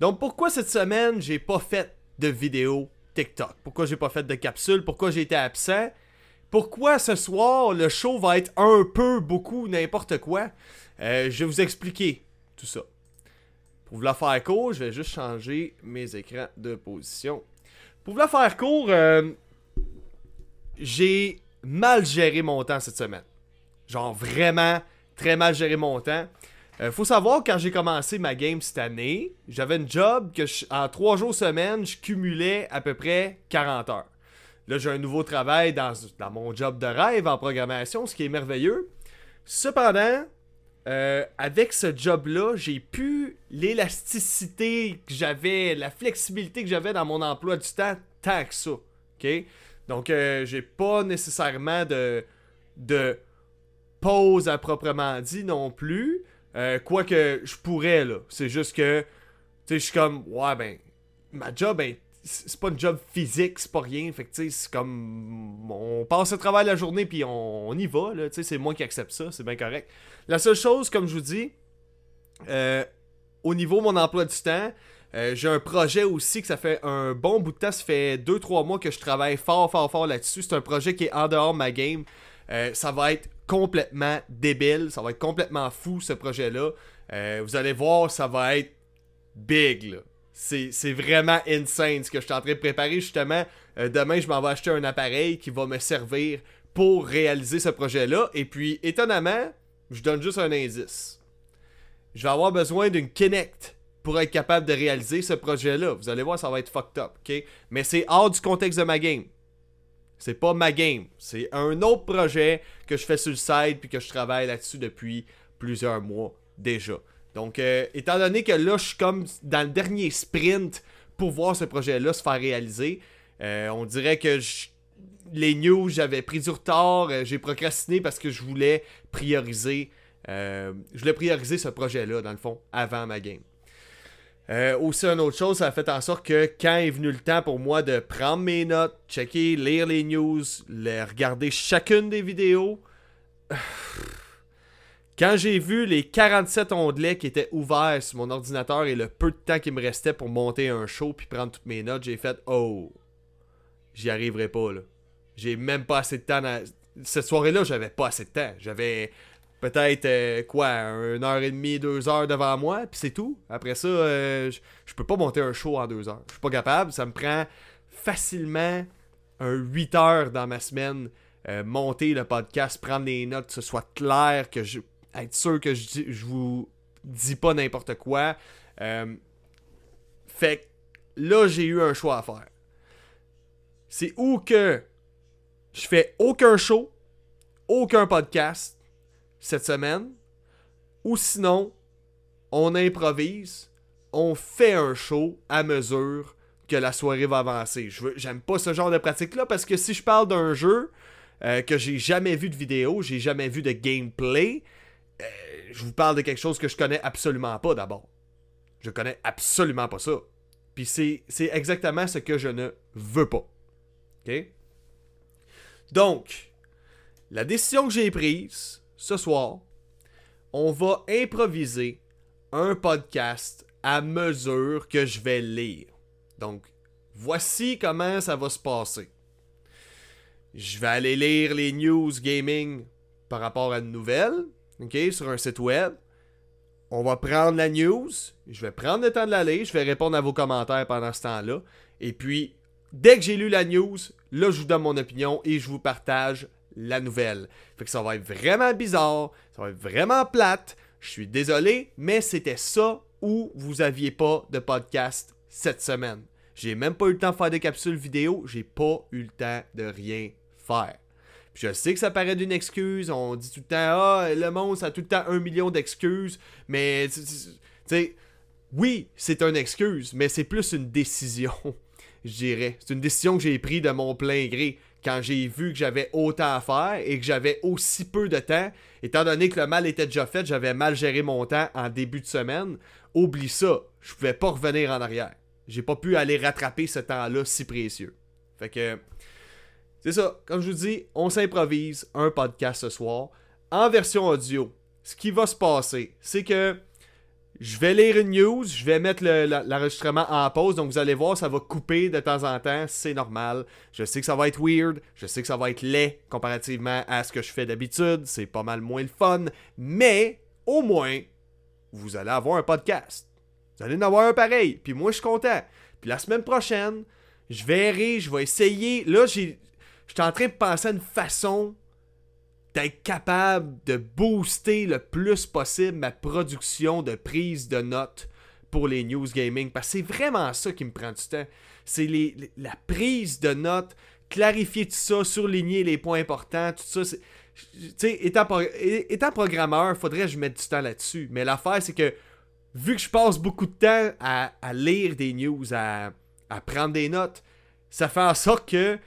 Donc pourquoi cette semaine j'ai pas fait de vidéo TikTok? Pourquoi j'ai pas fait de capsule? Pourquoi j'ai été absent? Pourquoi ce soir le show va être un peu, beaucoup, n'importe quoi? Euh, je vais vous expliquer tout ça. Pour vous la faire court, je vais juste changer mes écrans de position. Pour vous la faire court, euh, j'ai mal géré mon temps cette semaine. Genre vraiment très mal géré mon temps. Euh, faut savoir, quand j'ai commencé ma game cette année, j'avais une job que en 3 jours semaine, je cumulais à peu près 40 heures. Là, j'ai un nouveau travail dans, mon job de rêve en programmation, ce qui est merveilleux. Cependant, euh, avec ce job-là, j'ai pu l'élasticité que j'avais, la flexibilité que j'avais dans mon emploi du temps, tant que ça. Donc, euh, j'ai pas nécessairement de, de pause à proprement dit non plus. Euh, Quoique je pourrais, là. C'est juste que, tu sais, je suis comme, ouais, ben, ma job, ben, c'est pas une job physique, c'est pas rien. Fait que, tu sais, c'est comme, on passe le travail la journée, puis on, y va, là. Tu sais, c'est moi qui accepte ça, c'est bien correct. La seule chose, comme je vous dis, euh, au niveau de mon emploi du temps, euh, j'ai un projet aussi que ça fait un bon bout de temps, ça fait 2-3 mois que je travaille fort, fort, fort là-dessus. C'est un projet qui est en dehors de ma game. Ça va être complètement débile, ça va être complètement fou ce projet-là. Euh, vous allez voir, ça va être big. C'est vraiment insane ce que je suis en train de préparer justement. demain, je m'en vais acheter un appareil qui va me servir pour réaliser ce projet-là. Et puis, étonnamment, je donne juste un indice. Je vais avoir besoin d'une Kinect pour être capable de réaliser ce projet-là. Vous allez voir, ça va être fucked up? Mais c'est hors du contexte de ma game. C'est pas ma game. C'est un autre projet que je fais sur le site puis que je travaille là-dessus depuis plusieurs mois déjà. Donc, euh, étant donné que là, je suis comme dans le dernier sprint pour voir ce projet-là se faire réaliser, euh, on dirait que les news, j'avais pris du retard, euh, j'ai procrastiné parce que je voulais prioriser, je voulais prioriser ce projet-là, dans le fond, avant ma game. Euh, aussi, une autre chose, ça a fait en sorte que quand est venu le temps pour moi de prendre mes notes, checker, lire les news, les regarder chacune des vidéos, quand j'ai vu les 47 onglets qui étaient ouverts sur mon ordinateur et le peu de temps qui me restait pour monter un show puis prendre toutes mes notes, j'ai fait Oh, j'y arriverai pas là. J'ai même pas assez de temps. Cette soirée-là, j'avais pas assez de temps. J'avais peut-être euh, quoi, une heure et demie, deux heures devant moi, puis c'est tout. Après ça, euh, je peux pas monter un show en deux heures. Je suis pas capable. Ça me prend facilement un 8 heures dans ma semaine euh, monter le podcast, prendre des notes, que ce soit clair, que je être sûr que je, je vous dis pas n'importe quoi. fait là, j'ai eu un choix à faire. C'est où que je fais aucun show, aucun podcast, cette semaine. Ou sinon, on improvise, on fait un show à mesure que la soirée va avancer. J'aime pas ce genre de pratique-là parce que si je parle d'un jeu euh, que j'ai jamais vu de vidéo, j'ai jamais vu de gameplay, euh, je vous parle de quelque chose que je connais absolument pas d'abord. Je connais absolument pas ça. Puis c'est exactement ce que je ne veux pas. OK? Donc, la décision que j'ai prise, ce soir, on va improviser un podcast à mesure que je vais lire. Donc, voici comment ça va se passer. Je vais aller lire les news gaming par rapport à une nouvelle, ok, sur un site web. On va prendre la news, je vais prendre le temps de la lire, je vais répondre à vos commentaires pendant ce temps-là. Et puis, dès que j'ai lu la news, là, je vous donne mon opinion et je vous partage la nouvelle. Fait que ça va être vraiment bizarre, ça va être vraiment plate. Je suis désolé, mais c'était ça où vous aviez pas de podcast cette semaine. J'ai même pas eu le temps de faire des capsules vidéo, j'ai pas eu le temps de rien faire. Puis je sais que ça paraît d'une excuse, on dit tout le temps ah le monde ça a tout le temps un million d'excuses, mais tu sais oui, c'est une excuse, mais c'est plus une décision, je dirais. C'est une décision que j'ai prise de mon plein gré quand j'ai vu que j'avais autant à faire et que j'avais aussi peu de temps, étant donné que le mal était déjà fait, j'avais mal géré mon temps en début de semaine, oublie ça, je pouvais pas revenir en arrière. J'ai pas pu aller rattraper ce temps-là si précieux. Fait que c'est ça, comme je vous dis, on s'improvise un podcast ce soir en version audio. Ce qui va se passer, c'est que Je vais lire une news, je vais mettre l'enregistrement en pause, donc vous allez voir, ça va couper de temps en temps, c'est normal. Je sais que ça va être weird, je sais que ça va être laid comparativement à ce que je fais d'habitude, c'est pas mal moins le fun, mais au moins, vous allez avoir un podcast. Vous allez en avoir un pareil, puis moi je suis content. Puis la semaine prochaine, je verrai, je vais essayer. Là, j'ai, j'étais en train de penser à une façon d'être capable de booster le plus possible ma production de prise de notes pour les news gaming. Parce que c'est vraiment ça qui me prend du temps. C'est la prise de notes, clarifier tout ça, surligner les points importants, tout ça. Tu sais, étant, étant programmeur, faudrait que je mette du temps là-dessus. Mais l'affaire, c'est que vu que je passe beaucoup de temps à, lire des news, à, à prendre des notes, ça fait en sorte que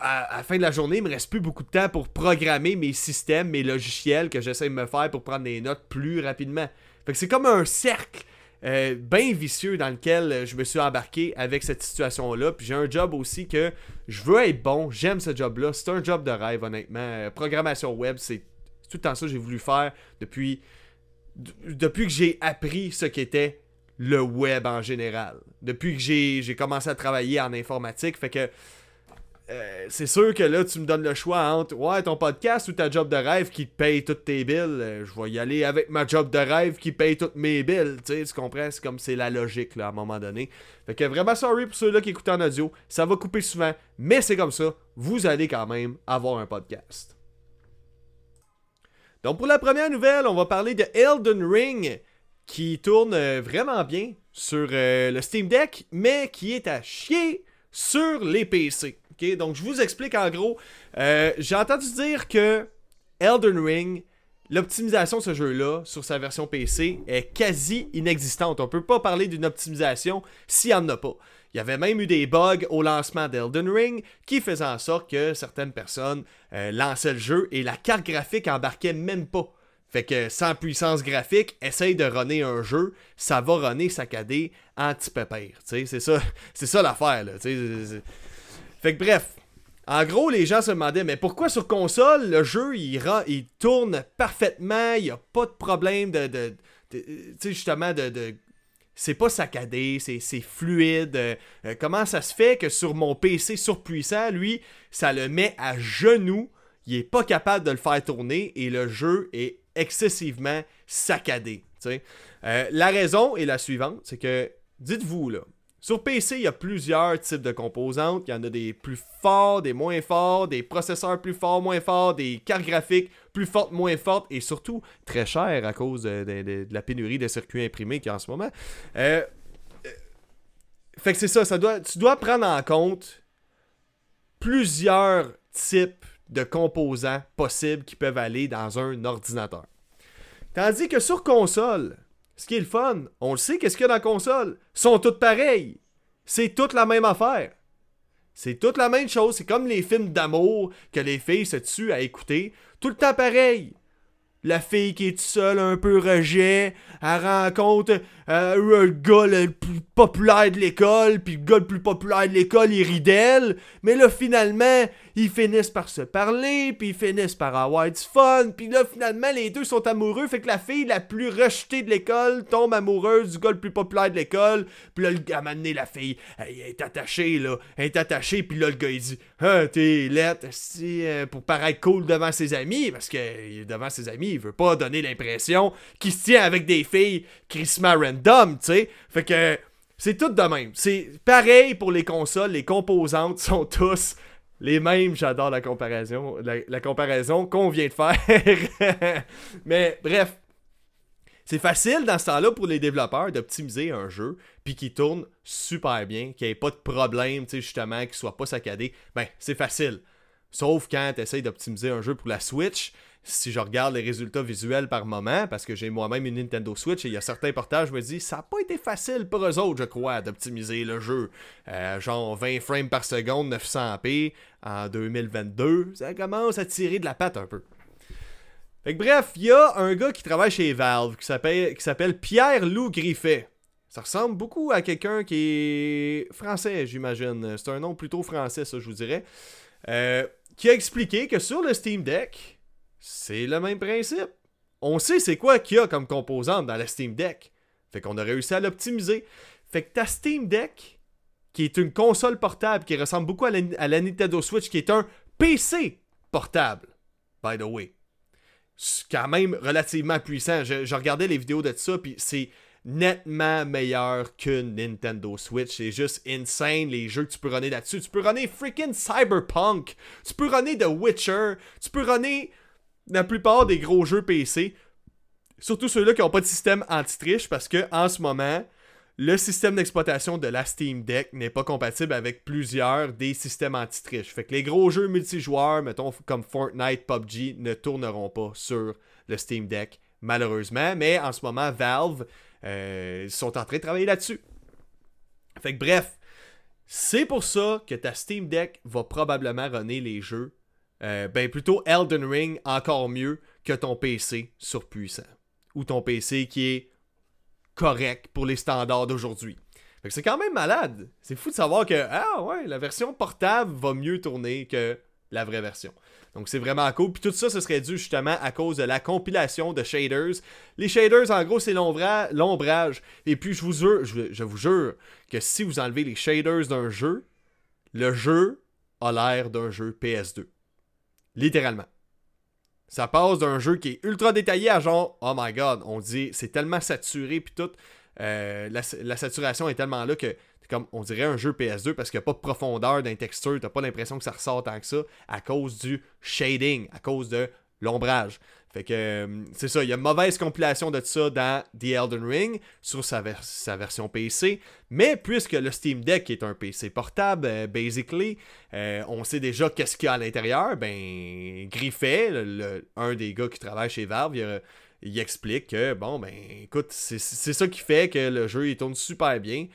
à, la fin de la journée, il me reste plus beaucoup de temps pour programmer mes systèmes, mes logiciels que j'essaie de me faire pour prendre des notes plus rapidement. Fait que c'est comme un cercle euh, bien vicieux dans lequel euh, je me suis embarqué avec cette situation-là. Puis j'ai un job aussi que je veux être bon, j'aime ce job-là. C'est un job de rêve, honnêtement. Euh, programmation web, c'est tout le temps ça que j'ai voulu faire depuis, depuis que j'ai appris ce qu'était le web en général. Depuis que j'ai commencé à travailler en informatique. Fait que euh, c'est sûr que là, tu me donnes le choix entre ouais, ton podcast ou ta job de rêve qui te paye toutes tes billes. Euh, je vais y aller avec ma job de rêve qui paye toutes mes billes. Tu comprends? C'est comme c'est la logique là, à un moment donné. Fait que vraiment sorry pour ceux-là qui écoutent en audio. Ça va couper souvent, mais c'est comme ça. Vous allez quand même avoir un podcast. Donc pour la première nouvelle, on va parler de Elden Ring qui tourne euh, vraiment bien sur le Steam Deck, mais qui est à chier sur les PC. Donc, je vous explique en gros. Euh, j'ai entendu dire que Elden Ring, l'optimisation de ce jeu-là sur sa version PC est quasi inexistante. On peut pas parler d'une optimisation s'il n'y en a pas. Il y avait même eu des bugs au lancement d'Elden Ring qui faisaient en sorte que certaines personnes euh, lançaient le jeu et la carte graphique embarquait même pas. Fait que sans puissance graphique, essaye de runner un jeu, ça va runner saccadé anti-pépère. C'est ça, c'est ça l'affaire. Fait que bref, en gros, les gens se demandaient, mais pourquoi sur console, le jeu, il, tourne parfaitement, il n'y a pas de problème de... tu sais, justement, de... c'est pas saccadé, c'est fluide. Euh, comment ça se fait que sur mon PC surpuissant, lui, ça le met à genoux, il est pas capable de le faire tourner et le jeu est excessivement saccadé. Euh, la raison est la suivante, c'est que, dites-vous là, sur PC, il y a plusieurs types de composantes. Il y en a des plus forts, des moins forts, des processeurs plus forts, moins forts, des cartes graphiques plus fortes, moins fortes, et surtout très chères à cause de, la pénurie de circuits imprimés qu'il y a en ce moment. Euh, euh, fait que c'est ça, doit, tu dois prendre en compte plusieurs types de composants possibles qui peuvent aller dans un ordinateur. Tandis que sur console, ce qui est le fun, on le sait, qu'est-ce qu'il y a dans la console? sont toutes pareilles. C'est toute la même affaire. C'est toute la même chose. C'est comme les films d'amour que les filles se tuent à écouter. Tout le temps pareil la fille qui est seule, un peu rejet, elle rencontre euh, le gars le plus populaire de l'école, puis le gars le plus populaire de l'école, il rit d'elle, mais là, finalement, ils finissent par se parler, puis ils finissent par avoir du fun, puis là, finalement, les deux sont amoureux, fait que la fille la plus rejetée de l'école tombe amoureuse du gars le plus populaire de l'école, puis là, le gars m'a la fille, elle est attachée, là, elle est attachée, puis là, le gars, il dit, « Ah, t'es lettre, euh, pour paraître cool devant ses amis, parce que devant ses amis, il veut pas donner l'impression qu'il se tient avec des filles crissement random, tu sais. Fait que c'est tout de même. C'est pareil pour les consoles, les composantes sont tous les mêmes. J'adore la comparaison, la, comparaison qu'on vient de faire. Mais bref, c'est facile dans ce temps-là pour les développeurs d'optimiser un jeu puis qui tourne super bien, qu'il n'y ait pas de problème, tu sais, justement, qu'il soit pas saccadé. Ben, c'est facile. Sauf quand tu essayes d'optimiser un jeu pour la Switch, si je regarde les résultats visuels par moment, parce que j'ai moi-même une Nintendo Switch et il y a certains portages, je me dis, ça n'a pas été facile pour eux autres, je crois, d'optimiser le jeu. Euh, genre 20 frames par seconde, 900p en 2022, ça commence à tirer de la patte un peu. Fait bref, il y a un gars qui travaille chez Valve qui s'appelle Pierre-Loup Griffet. Ça ressemble beaucoup à quelqu'un qui est français, j'imagine. C'est un nom plutôt français, ça, je vous dirais. Euh, qui a expliqué que sur le Steam Deck, c'est le même principe. on sait c'est quoi qu'il y a comme composante dans la Steam Deck. Fait qu'on a réussi à l'optimiser. Fait que ta Steam Deck, qui est une console portable qui ressemble beaucoup à la, Nintendo Switch, qui est un PC portable, by the way. C'est quand même relativement puissant. Je, regardais les vidéos de ça, puis c'est nettement meilleur qu'une Nintendo Switch. C'est juste insane les jeux que tu peux runner là-dessus. Tu peux runner freaking Cyberpunk. Tu peux runner The Witcher. Tu peux runner la plupart des gros jeux PC. Surtout ceux-là qui n'ont pas de système anti-triche parce que en ce moment, le système d'exploitation de la Steam Deck n'est pas compatible avec plusieurs des systèmes anti-triche. Fait que les gros jeux multijoueurs, mettons comme Fortnite, PUBG, ne tourneront pas sur le Steam Deck, malheureusement. Mais en ce moment, Valve euh, sont en train de travailler là-dessus. Fait bref, c'est pour ça que ta Steam Deck va probablement runner les jeux. Euh, ben plutôt Elden Ring encore mieux que ton PC surpuissant. Ou ton PC qui est correct pour les standards d'aujourd'hui. c'est quand même malade. C'est fou de savoir que ah ouais, la version portable va mieux tourner que la vraie version. Donc c'est vraiment cool. Puis tout ça, ce serait dû justement à cause de la compilation de shaders. Les shaders, en gros, c'est l'ombrage. Et puis je vous jure, que si vous enlevez les shaders d'un jeu, le jeu a l'air d'un jeu PS2. Littéralement. Ça passe d'un jeu qui est ultra détaillé à genre, oh my god, on dit, c'est tellement saturé, puis tout. Euh, la, saturation est tellement là que, comme on dirait un jeu PS2 parce qu'il n'y a pas de profondeur d'un texture, t'as pas l'impression que ça ressort tant que ça à cause du shading, à cause de l'ombrage. Fait que euh, c'est ça, il y a une mauvaise compilation de ça dans The Elden Ring sur sa, version PC. Mais puisque le Steam Deck est un PC portable, euh, basically, euh, on sait déjà qu'est-ce qu'il y a à l'intérieur. Ben, Griffet, un des gars qui travaille chez Valve, il, explique que, bon, ben, écoute, c'est ça qui fait que le jeu il tourne super bien,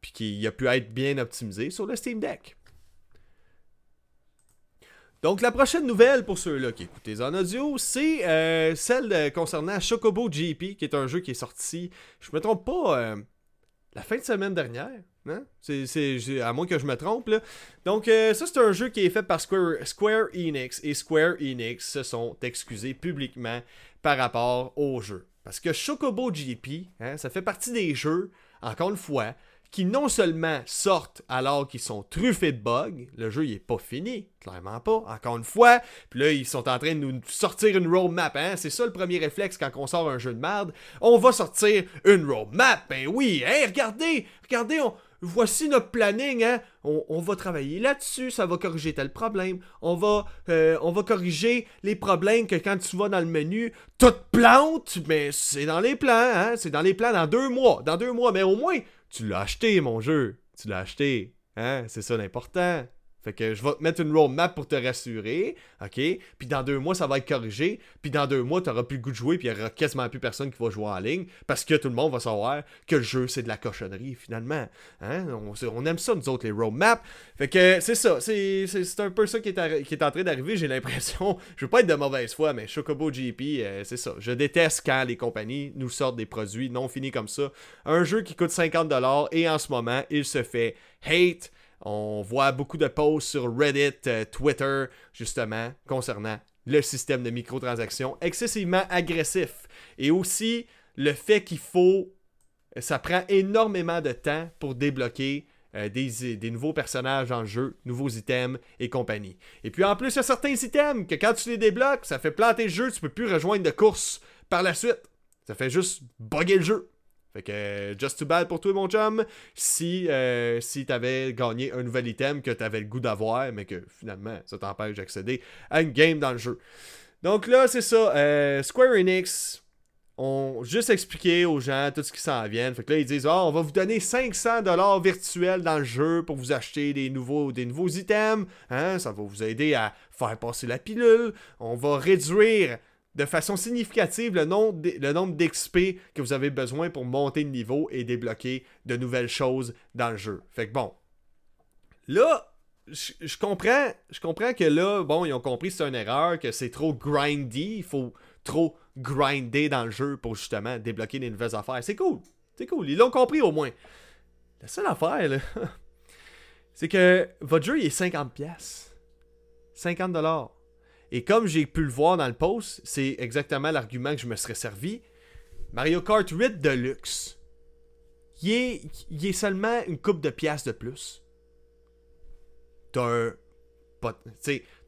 puis qu'il a pu être bien optimisé sur le Steam Deck. Donc, la prochaine nouvelle pour ceux-là qui écoutent en audio, c'est euh, celle concernant Chocobo GP, qui est un jeu qui est sorti, je me trompe pas, euh, la fin de semaine dernière. Hein? À moins que je me trompe. Là. Donc, euh, ça, c'est un jeu qui est fait par Square, Enix. Et Square Enix se sont excusés publiquement par rapport au jeu. Parce que Chocobo GP, hein, ça fait partie des jeux, encore une fois, qui non seulement sortent alors qu'ils sont truffés de bugs, le jeu il est pas fini, clairement pas, encore une fois, puis là ils sont en train de nous sortir une roadmap, hein, c'est ça le premier réflexe quand on sort un jeu de merde, on va sortir une roadmap, ben oui, hein, regardez, regardez, voici notre planning, hein. On, va travailler là-dessus, ça va corriger tel problème. On va, euh, on va corriger les problèmes que quand tu vas dans le menu, tout plante, mais c'est dans les plans, hein. C'est dans les plans dans deux mois. Dans deux mois, mais au moins, tu l'as acheté, mon jeu. Tu l'as acheté. Hein? C'est ça l'important. Fait que je vais te mettre une roadmap pour te rassurer, ok? Puis dans deux mois, ça va être corrigé. Puis dans deux mois, t'auras plus le goût de jouer, puis il y aura quasiment plus personne qui va jouer en ligne, parce que tout le monde va savoir que le jeu, c'est de la cochonnerie, finalement. Hein? On, aime ça, nous autres, les roadmaps. Fait que c'est ça, c'est un peu ça qui est, qui est en train d'arriver, j'ai l'impression. Je veux pas être de mauvaise foi, mais Chocobo GP, euh, c'est ça. Je déteste quand les compagnies nous sortent des produits non finis comme ça. Un jeu qui coûte 50$ et en ce moment, il se fait hate on voit beaucoup de posts sur Reddit, euh, Twitter, justement, concernant le système de microtransactions excessivement agressif. Et aussi le fait qu'il faut. Ça prend énormément de temps pour débloquer euh, des, nouveaux personnages le jeu, nouveaux items et compagnie. Et puis en plus, il y a certains items que quand tu les débloques, ça fait planter le jeu, tu peux plus rejoindre de course par la suite. Ça fait juste bugger le jeu. Fait que, just too bad pour toi, mon chum, si, euh, si t'avais gagné un nouvel item que t'avais le goût d'avoir, mais que finalement, ça t'empêche d'accéder à une game dans le jeu. Donc là, c'est ça. Euh, Square Enix ont juste expliqué aux gens tout ce qui s'en vient. Fait que là, ils disent oh, on va vous donner 500$ virtuels dans le jeu pour vous acheter des nouveaux, des nouveaux items. Hein? Ça va vous aider à faire passer la pilule. On va réduire de façon significative le nombre, d'XP que vous avez besoin pour monter le niveau et débloquer de nouvelles choses dans le jeu. Fait que bon. Là, je, comprends, comprends que là, bon, ils ont compris que c'est une erreur, que c'est trop grindy, il faut trop grinder dans le jeu pour justement débloquer des nouvelles affaires. C'est cool. C'est cool. Ils l'ont compris au moins. La seule affaire, là, c'est que votre jeu, il est 50$. 50$. Et comme j'ai pu le voir dans le post, c'est exactement l'argument que je me serais servi. Mario Kart 8 Deluxe. Il est, il est seulement une coupe de pièces de plus. T'as un,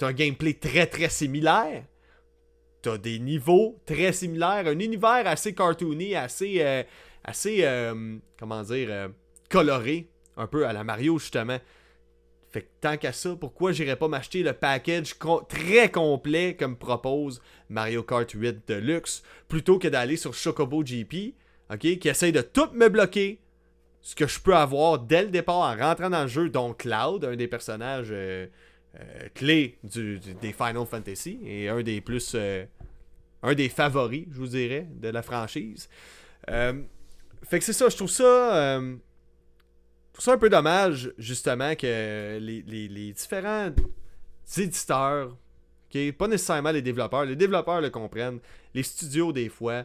un gameplay très très similaire. T'as des niveaux très similaires. Un univers assez cartoony, assez. euh, assez. euh, comment dire. euh, coloré. Un peu à la Mario, justement. Fait que tant qu'à ça, pourquoi j'irais pas m'acheter le package très complet comme propose Mario Kart 8 Deluxe plutôt que d'aller sur Chocobo GP, qui essaye de tout me bloquer ce que je peux avoir dès le départ en rentrant dans le jeu, dont Cloud, un des personnages euh, euh, clés du- des Final Fantasy et un des plus. euh, un des favoris, je vous dirais, de la franchise. Fait que c'est ça, je trouve ça. Trouve ça un peu dommage, justement, que les, les- les différents éditeurs, pas nécessairement les développeurs, les développeurs le comprennent, les studios, des fois,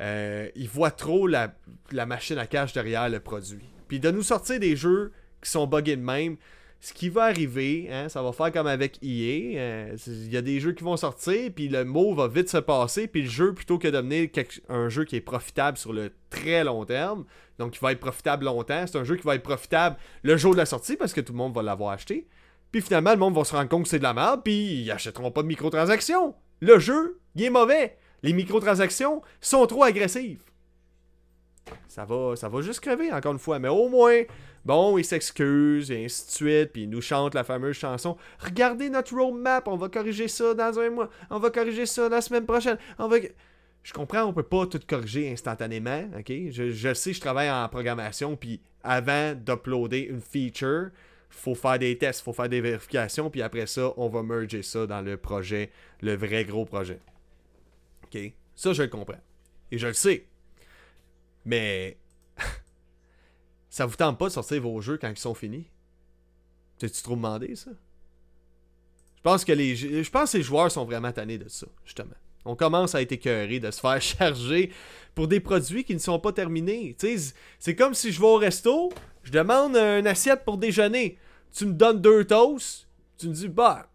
euh, ils voient trop la, la machine à cash derrière le produit. Puis de nous sortir des jeux qui sont buggés de même, ce qui va arriver, hein, ça va faire comme avec EA. euh, Il y a des jeux qui vont sortir, puis le mot va vite se passer, puis le jeu, plutôt que de devenir un jeu qui est profitable sur le très long terme, donc qui va être profitable longtemps, c'est un jeu qui va être profitable le jour de la sortie parce que tout le monde va l'avoir acheté. Puis finalement, le monde va se rendre compte que c'est de la merde, puis ils achèteront pas de microtransactions. Le jeu, il est mauvais. Les microtransactions sont trop agressives. Ça va, ça va juste crever, encore une fois. Mais au moins, bon, il s'excuse, et ainsi de suite, puis il nous chante la fameuse chanson. Regardez notre roadmap, on va corriger ça dans un mois, on va corriger ça la semaine prochaine, on va... Je comprends, on peut pas tout corriger instantanément, ok? Je, je sais, je travaille en programmation, puis avant d'uploader une feature, faut faire des tests, faut faire des vérifications, puis après ça, on va merger ça dans le projet, le vrai gros projet. Ok? Ça, je le comprends. Et je le sais. Mais ça vous tente pas de sortir vos jeux quand ils sont finis? T'as-tu trop demandé, ça? Je pense que les je pense que les joueurs sont vraiment tannés de ça, justement. On commence à être écœuré de se faire charger pour des produits qui ne sont pas terminés. C'est comme si je vais au resto, je demande une assiette pour déjeuner. Tu me donnes deux toasts, tu me dis, bah,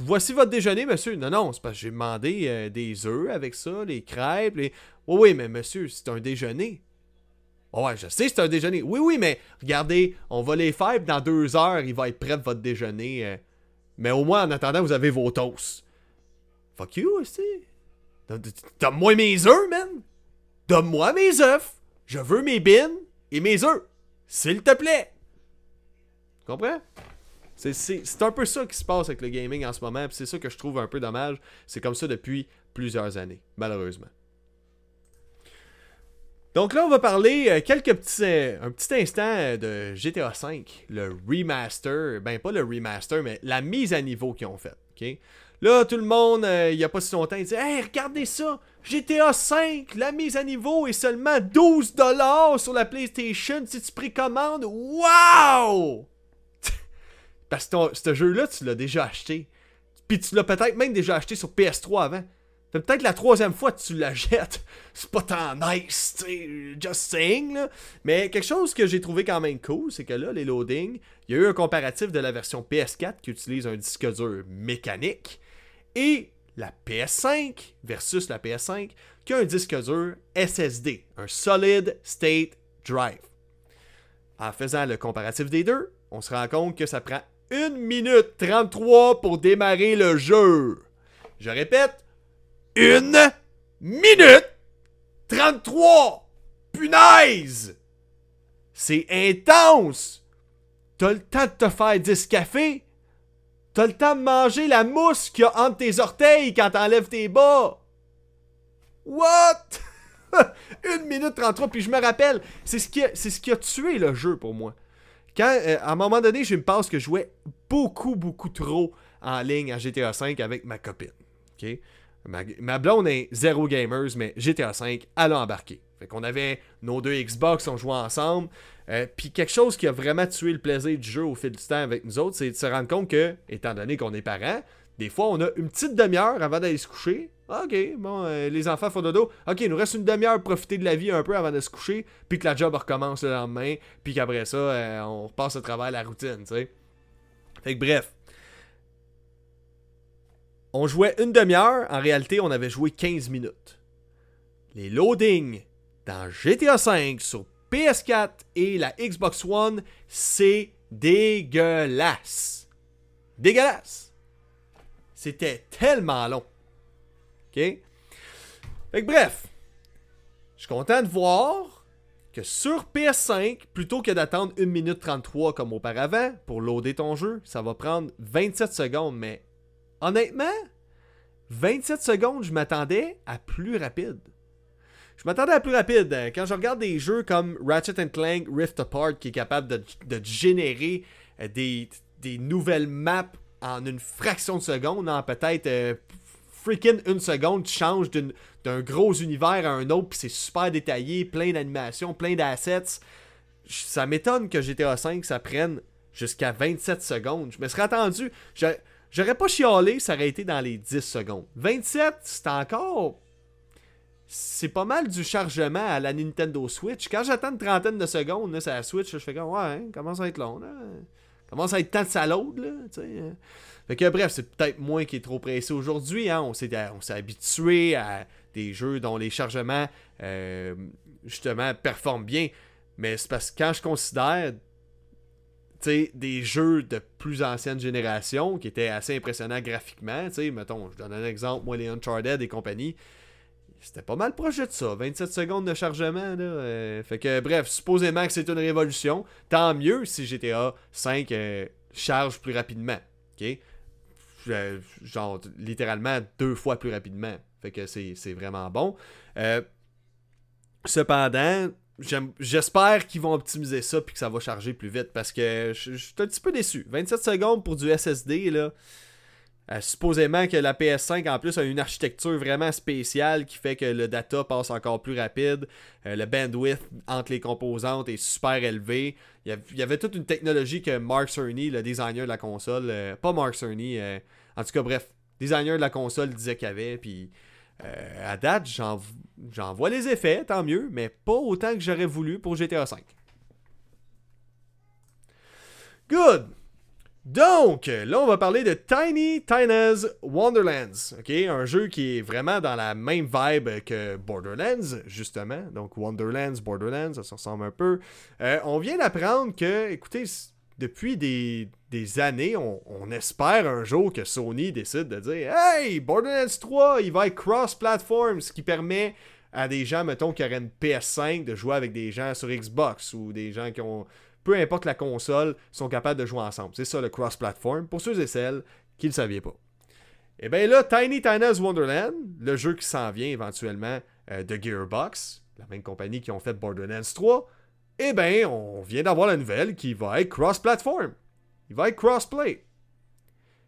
voici votre déjeuner, monsieur. Non, non, c'est parce que j'ai demandé euh, des œufs avec ça, les crêpes, les... Oui, oui, mais monsieur, c'est un déjeuner. Oh ouais, je sais, c'est un déjeuner. Oui, oui, mais regardez, on va les faire, dans deux heures, il va être prêt votre déjeuner. euh. Mais au moins, en attendant, vous avez vos toasts. Fuck you, aussi. Donne-moi mes œufs, man. Donne-moi mes œufs. Je veux mes bines et mes œufs. S'il te plaît. Tu comprends? C'est- un peu ça qui se passe avec le gaming en ce moment, c'est ça que je trouve un peu dommage. C'est comme ça depuis plusieurs années, malheureusement. Donc là, on va parler euh, quelques petits, euh, un petit instant euh, de GTA V, le remaster, ben pas le remaster, mais la mise à niveau qu'ils ont faite. ok? Là, tout le monde, il y a pas si longtemps, il dit Hey, regardez ça, GTA V, la mise à niveau est seulement 12$ sur la PlayStation si tu précommandes. Wow! Parce que ce jeu-là, tu l'as déjà acheté. Puis tu l'as peut-être même déjà acheté sur PS3 avant. Peut-être la troisième fois que tu l'achètes. C'est pas tant nice, just saying. Mais quelque chose que j'ai trouvé quand même cool, c'est que là, les loadings, il y a eu un comparatif de la version PS4 qui utilise un disque dur mécanique et la PS5 versus la PS5 qui a un disque dur SSD, un Solid State Drive. En faisant le comparatif des deux, on se rend compte que ça prend 1 minute 33 pour démarrer le jeu. Je répète, 1 minute 33! Punaise! C'est intense! T'as le temps de te faire 10 cafés? T'as le temps de manger la mousse qu'il y a entre tes orteils quand t'enlèves tes bas? What? 1 minute 33, puis je me rappelle, c'est ce, qui a, tué le jeu pour moi. Quand, euh, à un moment donné, j'ai une passe que je jouais beaucoup, beaucoup trop en ligne à GTA V avec ma copine. OK? Ma, blonde est zéro gamers, mais GTA V, elle a embarqué. Fait qu'on avait nos deux Xbox, on jouait ensemble. Euh, Puis quelque chose qui a vraiment tué le plaisir du jeu au fil du temps avec nous autres, c'est de se rendre compte que, étant donné qu'on est parents, des fois on a une petite demi-heure avant d'aller se coucher. Ah, Ok, bon, euh, les enfants font dodo. Ok, il nous reste une demi-heure pour profiter de la vie un peu avant de se coucher, puis que la job recommence le lendemain, puis qu'après ça, euh, on repasse à travers la routine, tu sais. Fait que bref. On jouait une demi-heure, en réalité, on avait joué 15 minutes. Les loadings dans GTA V sur PS4 et la Xbox One, c'est dégueulasse. Dégueulasse. C'était tellement long. OK? Fait que bref, je suis content de voir que sur PS5, plutôt que d'attendre 1 minute 33 comme auparavant pour loader ton jeu, ça va prendre 27 secondes. Mais honnêtement, 27 secondes, je m'attendais à plus rapide. Je m'attendais à plus rapide. Quand je regarde des jeux comme Ratchet Clank Rift Apart qui est capable de, générer euh, des, nouvelles maps en une fraction de seconde, en peut-être euh, freaking une seconde, tu changes d'un gros univers à un autre, puis c'est super détaillé, plein d'animations, plein d'assets. Ça m'étonne que GTA 5 ça prenne jusqu'à 27 secondes. Je me serais attendu. J'aurais pas chialé, ça aurait été dans les 10 secondes. 27, c'est encore. C'est pas mal du chargement à la Nintendo Switch. Quand j'attends une trentaine de secondes, là, la Switch, je fais comme, ouais, hein, commence à être long, là. Commence à être tant de salaude, là, tu sais. Hein. Fait que bref, c'est peut-être moi qui est trop pressé aujourd'hui. Hein. On s'est habitué à des jeux dont les chargements, euh, justement, performent bien. Mais c'est parce que quand je considère des jeux de plus ancienne génération qui étaient assez impressionnants graphiquement, mettons, je donne un exemple, moi les Uncharted et compagnie, c'était pas mal proche de ça, 27 secondes de chargement. Là, euh, fait que bref, supposément que c'est une révolution, tant mieux si GTA 5 euh, charge plus rapidement. euh, genre littéralement deux fois plus rapidement. Fait que c'est vraiment bon. cependant, J'espère qu'ils vont optimiser ça puis que ça va charger plus vite parce que je, suis un petit peu déçu. 27 secondes pour du SSD, là. Euh, supposément que la PS5 en plus a une architecture vraiment spéciale qui fait que le data passe encore plus rapide. Euh, le bandwidth entre les composantes est super élevé. Il y, avait, toute une technologie que Mark Cerny, le designer de la console, euh, pas Mark Cerny, en tout cas bref, designer de la console disait qu'il y avait. Puis euh, à date, j'en vois les effets, tant mieux, mais pas autant que j'aurais voulu pour GTA V. Good! Donc, là, on va parler de Tiny Tina's Wonderlands. ok? Un jeu qui est vraiment dans la même vibe que Borderlands, justement. Donc, Wonderlands, Borderlands, ça se ressemble un peu. Euh, on vient d'apprendre que, écoutez, depuis des, années, on, espère un jour que Sony décide de dire Hey, Borderlands 3, il va être cross-platform, ce qui permet à des gens, mettons, qui auraient une PS5 de jouer avec des gens sur Xbox ou des gens qui ont. Peu importe la console, sont capables de jouer ensemble. C'est ça le cross-platform pour ceux et celles qui ne le saviez pas. Et eh bien là, Tiny Tina's Wonderland, le jeu qui s'en vient éventuellement euh, de Gearbox, la même compagnie qui ont fait Borderlands 3, eh bien, on vient d'avoir la nouvelle qui va être cross-platform. Il va être cross-play.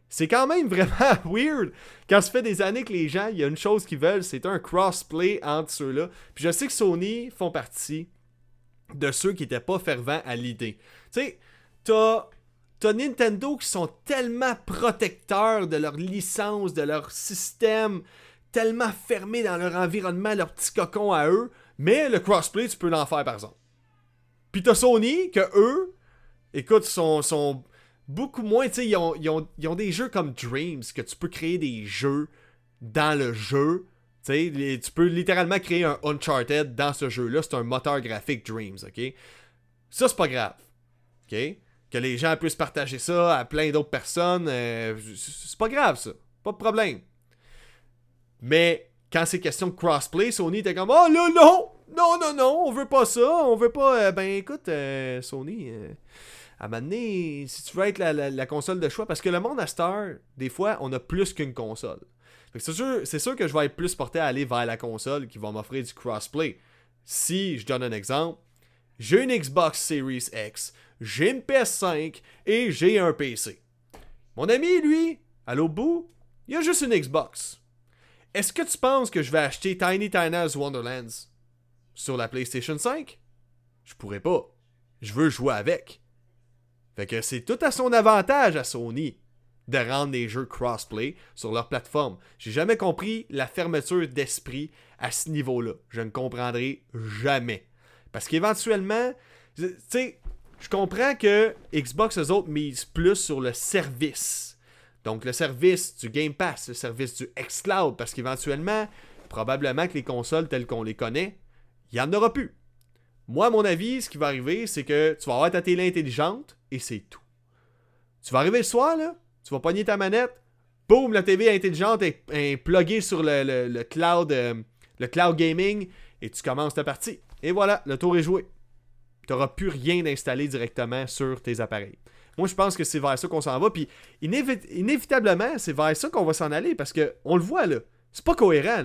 C'est quand même vraiment weird quand ça fait des années que les gens, il y a une chose qu'ils veulent, c'est un cross-play entre ceux-là. Puis je sais que Sony font partie de ceux qui n'étaient pas fervents à l'idée. Tu sais, t'as, t'as Nintendo qui sont tellement protecteurs de leur licence, de leur système, tellement fermés dans leur environnement, leur petit cocon à eux, mais le crossplay, tu peux l'en faire par exemple. Puis t'as Sony, que eux, écoute, sont, sont beaucoup moins, tu sais, ils ont, des jeux comme Dreams, que tu peux créer des jeux dans le jeu. Tu tu peux littéralement créer un Uncharted dans ce jeu-là. C'est un moteur graphique Dreams, ok? Ça, c'est pas grave. Ok? Que les gens puissent partager ça à plein d'autres personnes, euh, c'est pas grave, ça. Pas de problème. Mais quand c'est question de crossplay, Sony était comme Oh là non! Non, non, non, on veut pas ça, on veut pas. Euh, ben écoute, euh, Sony, à un moment donné, si tu veux être la, console de choix, parce que le monde à Star, des fois, on a plus qu'une console. C'est sûr, que je vais être plus porté à aller vers la console qui va m'offrir du crossplay. Si je donne un exemple, j'ai une Xbox Series X, j'ai une PS5 et j'ai un PC. Mon ami, lui, à l'autre bout, il a juste une Xbox. Est-ce que tu penses que je vais acheter Tiny Tina's Wonderlands sur la PlayStation 5? Je pourrais pas. Je veux jouer avec. Fait que c'est tout à son avantage à Sony de rendre des jeux crossplay sur leur plateforme. J'ai jamais compris la fermeture d'esprit à ce niveau-là. Je ne comprendrai jamais. Parce qu'éventuellement, tu sais, je comprends que Xbox, eux autres, misent plus sur le service Donc le service du Game Pass, le service du xCloud, parce qu'éventuellement, probablement que les consoles telles qu'on les connaît, il n'y en aura plus. Moi, mon avis, ce qui va arriver, c'est que tu vas avoir ta télé intelligente et c'est tout. Tu vas arriver le soir, tu vas pogner ta manette, boum, la TV intelligente est, est pluguée sur le, cloud, euh, le cloud gaming et tu commences ta partie. Et voilà, le tour est joué. Tu n'auras plus rien d'installé directement sur tes appareils. Moi, je pense que c'est vers ça qu'on s'en va. Puis, inévitablement, c'est vers ça qu'on va s'en aller parce que on le voit, là. C'est pas cohérent.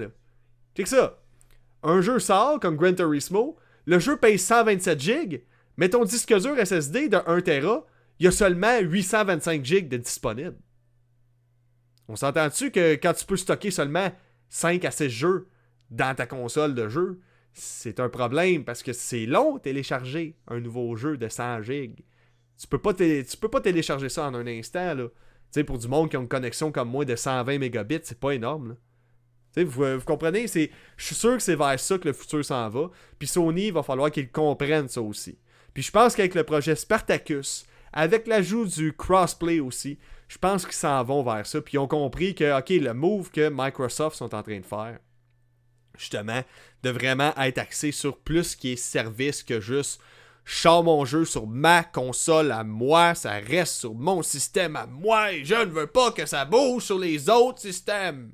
C'est que ça. Un jeu sort comme Gran Turismo, le jeu paye 127 GB, mais ton disque dur SSD de 1 Tera, il y a seulement 825 GB de disponible. On s'entend-tu que quand tu peux stocker seulement 5 à 6 jeux dans ta console de jeu, c'est un problème parce que c'est long télécharger un nouveau jeu de 100 GB. Tu peux pas tu peux pas télécharger ça en un instant là. Tu sais pour du monde qui a une connexion comme moi de 120 mégabits, c'est pas énorme Vous, vous, comprenez, je suis sûr que c'est vers ça que le futur s'en va. Puis Sony, il va falloir qu'ils comprennent ça aussi. Puis je pense qu'avec le projet Spartacus, avec l'ajout du crossplay aussi, je pense qu'ils s'en vont vers ça. Puis ils ont compris que, OK, le move que Microsoft sont en train de faire, justement, de vraiment être axé sur plus qui est service que juste je mon jeu sur ma console à moi, ça reste sur mon système à moi je ne veux pas que ça bouge sur les autres systèmes.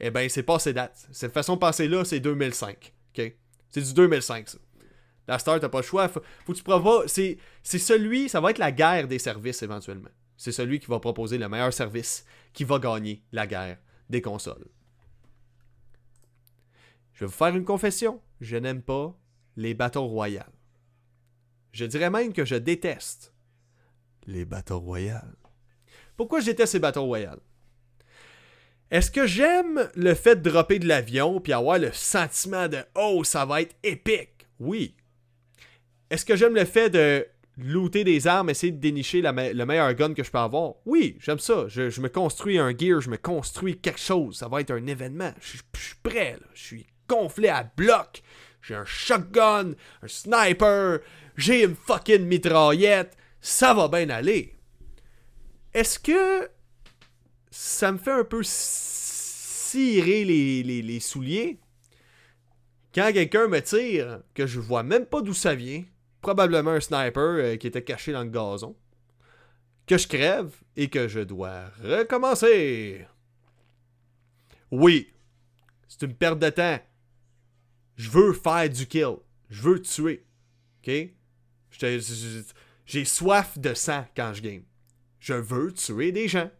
Eh bien, c'est pas ces dates. Cette façon de penser là, c'est 2005. OK? C'est du 2005, ça. La Star, t'as pas le choix. Faut, que tu. C'est, c'est celui, ça va être la guerre des services éventuellement. C'est celui qui va proposer le meilleur service qui va gagner la guerre des consoles. Je vais vous faire une confession. Je n'aime pas les bateaux royales. Je dirais même que je déteste les bateaux royales. Pourquoi je déteste les bateaux royales? Est-ce que j'aime le fait de dropper de l'avion puis avoir le sentiment de Oh, ça va être épique? Oui. Est-ce que j'aime le fait de looter des armes, essayer de dénicher le meilleur gun que je peux avoir? Oui, j'aime ça. Je, me construis un gear, je me construis quelque chose. Ça va être un événement. Je, suis prêt, je suis gonflé à bloc. J'ai un shotgun, un sniper, j'ai une fucking mitraillette. Ça va bien aller. Est-ce que ça me fait un peu cirer les, souliers quand quelqu'un me tire, que je vois même pas d'où ça vient, probablement un sniper euh, qui était caché dans le gazon, que je crève et que je dois recommencer. Oui, c'est une perte de temps. Je veux faire du kill. Je veux tuer. OK? J'ai soif de sang quand je game. Je veux tuer des gens.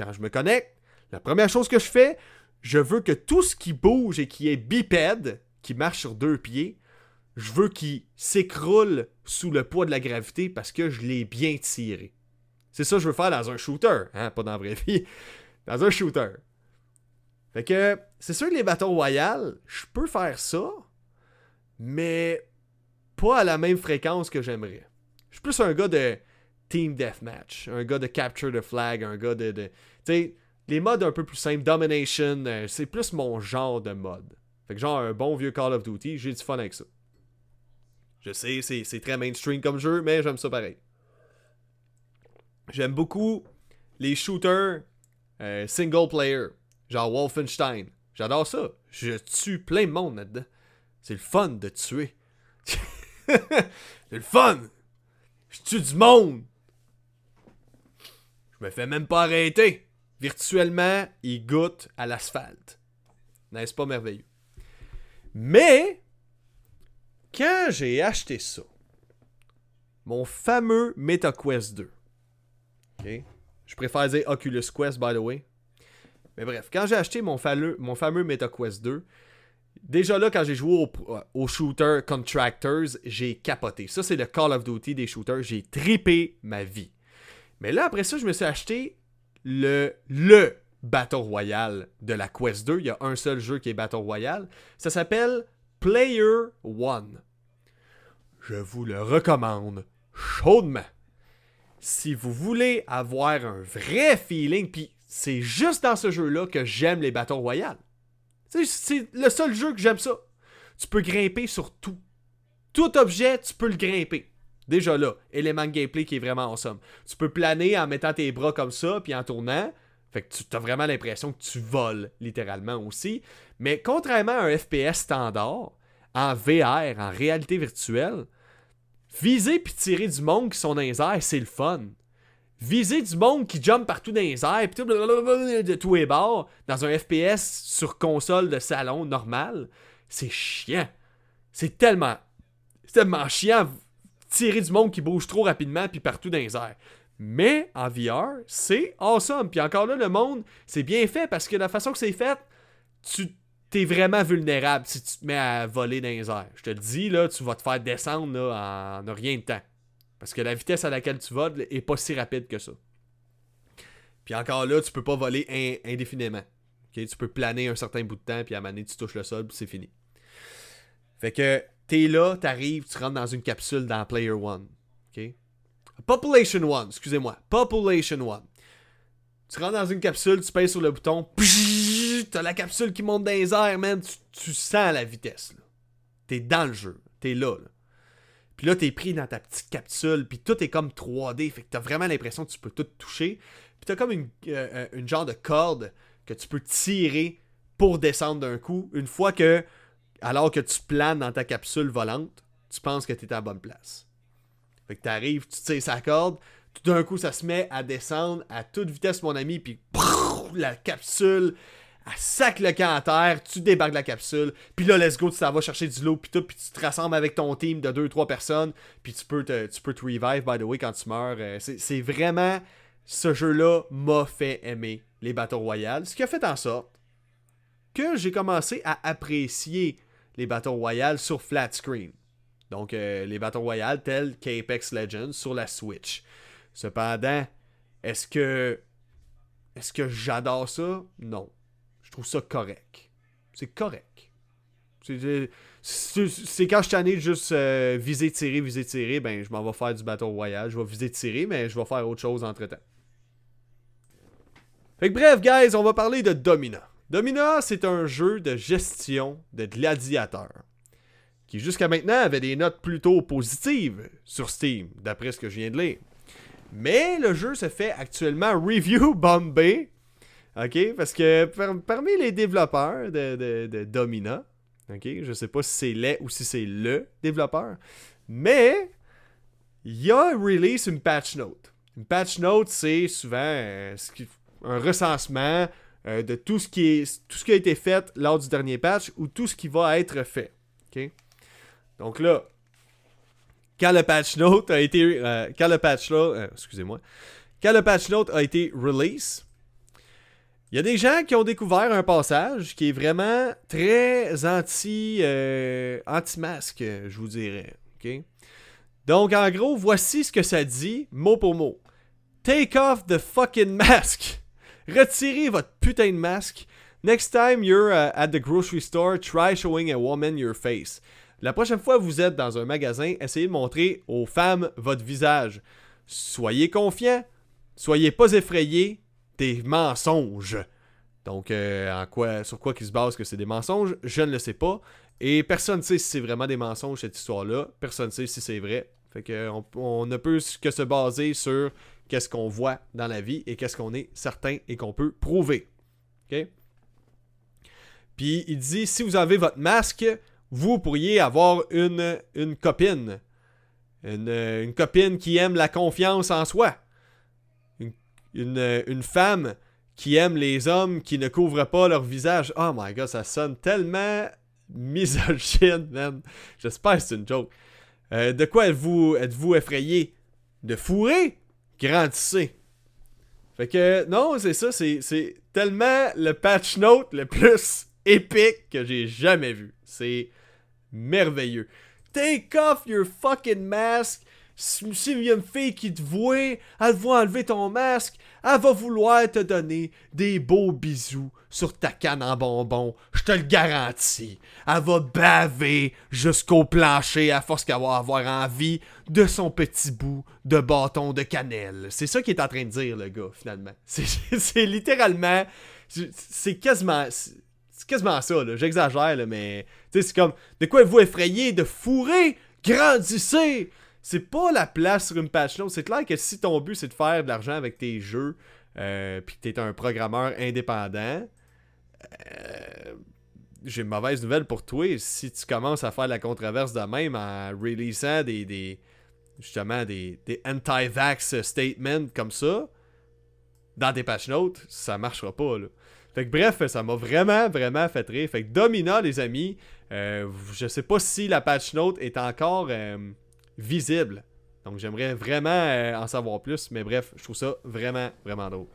Quand je me connecte, la première chose que je fais, je veux que tout ce qui bouge et qui est bipède, qui marche sur deux pieds, je veux qu'il s'écroule sous le poids de la gravité parce que je l'ai bien tiré. C'est ça que je veux faire dans un shooter, hein, pas dans la vraie vie. Dans un shooter. Fait que, c'est sûr que les bâtons royales, je peux faire ça, mais pas à la même fréquence que j'aimerais. Je suis plus un gars de team deathmatch, un gars de capture the flag, un gars de. tu sais, les modes un peu plus simples, domination, euh, c'est plus mon genre de mode. Fait que genre un bon vieux Call of Duty, j'ai du fun avec ça. Je sais, c'est très mainstream comme jeu, mais j'aime ça pareil. J'aime beaucoup les shooters euh, single player, genre Wolfenstein. J'adore ça. Je tue plein de monde là-dedans. C'est le fun de tuer. c'est le fun. Je tue du monde. Je me fais même pas arrêter. Virtuellement, il goûte à l'asphalte. N'est-ce pas merveilleux? Mais quand j'ai acheté ça, mon fameux MetaQuest 2, je préfère dire Oculus Quest, by the way. Mais bref, quand j'ai acheté mon, fameux, MetaQuest 2, déjà là, quand j'ai joué au, au, shooter Contractors, j'ai capoté. Ça, c'est le Call of Duty des shooters. J'ai tripé ma vie. Mais là, après ça, je me suis acheté le, le Battle Royale de la Quest 2. Il y a un seul jeu qui est Battle Royale. Ça s'appelle Player One. Je vous le recommande chaudement. Si vous voulez avoir un vrai feeling, puis c'est juste dans ce jeu-là que j'aime les bâtons royales. C'est le seul jeu que j'aime ça. Tu peux grimper sur tout. Tout objet, tu peux le grimper. Déjà là, élément de gameplay qui est vraiment awesome. Tu peux planer en mettant tes bras comme ça, puis en tournant. Fait que tu as vraiment l'impression que tu voles, littéralement aussi. Mais contrairement à un FPS standard, en VR, en réalité virtuelle, viser puis tirer du monde qui sont dans les airs, c'est le fun. Viser du monde qui jump partout dans les airs, puis de tous les bords, dans un FPS sur console de salon normal, c'est chiant. C'est tellement, c'est tellement chiant tirer du monde qui bouge trop rapidement puis partout dans les airs. Mais en VR, c'est awesome. Puis encore là, le monde, c'est bien fait parce que la façon que c'est fait, tu t'es vraiment vulnérable si tu te mets à voler dans les airs. Je te le dis, là, tu vas te faire descendre là, en rien de temps. Parce que la vitesse à laquelle tu voles est pas si rapide que ça. Puis encore là, tu peux pas voler indéfiniment. Tu peux planer un certain bout de temps, puis à un moment donné, tu touches le sol, puis c'est fini. Fait que t'es là, t'arrives, tu rentres dans une capsule dans Player One. Population One, excusez-moi. Population One. Tu rentres dans une capsule, tu pèses sur le bouton, t'as la capsule qui monte dans les airs, man. Tu, sens la vitesse. T'es dans le jeu. T'es là, là. Puis là, t'es pris dans ta petite capsule, puis tout est comme 3D. Fait que t'as vraiment l'impression que tu peux tout toucher. Puis t'as comme une, euh, euh, une genre de corde que tu peux tirer pour descendre d'un coup. Une fois que, alors que tu planes dans ta capsule volante, tu penses que t'es à la bonne place. Fait que t'arrives, tu tires sa corde, tout d'un coup, ça se met à descendre à toute vitesse, mon ami, puis la capsule, elle sac le camp à terre, tu débarques la capsule, puis là, let's go, tu t'en vas chercher du lot, puis tout, puis tu te rassembles avec ton team de 2-3 personnes, puis tu peux, te, tu peux te revive, by the way, quand tu meurs. Euh, c'est vraiment... Ce jeu-là m'a fait aimer les Battle Royale, ce qui a fait en sorte que j'ai commencé à apprécier les Battle Royale sur flat screen. Donc, euh, les Battle Royale tels qu'Apex Legends sur la Switch. Cependant, est-ce que. Est-ce que j'adore ça? Non. Je trouve ça correct. C'est correct. C'est quand je de juste euh, viser, tirer, viser, tirer, ben je m'en vais faire du Battle Royale. Je vais viser, tirer, mais je vais faire autre chose entre temps. Fait que bref, guys, on va parler de Domina. Domina, c'est un jeu de gestion de gladiateurs qui jusqu'à maintenant avait des notes plutôt positives sur Steam, d'après ce que je viens de lire. Mais le jeu se fait actuellement review bombé. OK? Parce que parmi les développeurs de, Domina, OK? Je sais pas si c'est les ou si c'est le développeur. Mais il y a release une patch note. Une patch note, c'est souvent euh, un recensement euh, de tout ce, qui est, tout ce qui a été fait lors du dernier patch ou tout ce qui va être fait. OK? Donc là, quand le patch note a été euh, quand le patch note euh, excusez-moi quand le patch note a été release il y a des gens qui ont découvert un passage qui est vraiment très anti euh, anti masque je vous dirais ok? Donc en gros voici ce que ça dit mot pour mot take off the fucking mask retirez votre putain de masque next time you're at the grocery store try showing a woman your face la prochaine fois que vous êtes dans un magasin, essayez de montrer aux femmes votre visage. Soyez confiants, soyez pas effrayés des mensonges. Donc, euh, sur quoi qu'ils se base que c'est des mensonges, je ne le sais pas. Et personne ne sait si c'est vraiment des mensonges cette histoire-là. Personne ne sait si c'est vrai. Fait que on, ne peut que se baser sur qu'est-ce qu'on voit dans la vie et qu'est-ce qu'on est certain et qu'on peut prouver. Puis il dit si vous avez votre masque, vous pourriez avoir une, une copine. Une, copine qui aime la confiance en soi. Une, femme qui aime les hommes qui ne couvrent pas leur visage. Oh my god, ça sonne tellement misogyne, man. J'espère que c'est une joke. Euh, de quoi êtes-vous êtes-vous effrayé? De fourrer Grandissez. Fait que, non, c'est ça, c'est tellement le patch note le plus épique que j'ai jamais vu. C'est merveilleux. Take off your fucking mask. A une fille qui te voit, elle va enlever ton masque, elle va vouloir te donner des beaux bisous sur ta canne en bonbons. Je te le garantis. Elle va baver jusqu'au plancher à force qu'elle va avoir envie de son petit bout de bâton de cannelle. C'est ça qu'il est en train de dire, le gars, finalement. C'est littéralement. C'est quasiment c'est quasiment ça. J'exagère, mais. C'est comme. De quoi vous effrayez de fourrer? Grandissez c'est pas la place sur une patch note. C'est clair que si ton but c'est de faire de l'argent avec tes jeux, euh, puis que t'es un programmeur indépendant, euh, j'ai une mauvaise nouvelle pour toi. Si tu commences à faire la controverse de même en releasant des, des justement des, des anti-vax statements comme ça dans tes patch notes, ça marchera pas. Là. Fait que bref, ça m'a vraiment, vraiment fait rire. Fait que Domina, les amis, euh, je sais pas si la patch note est encore euh, visible. Donc j'aimerais vraiment euh, en savoir plus. Mais bref, je trouve ça vraiment, vraiment drôle.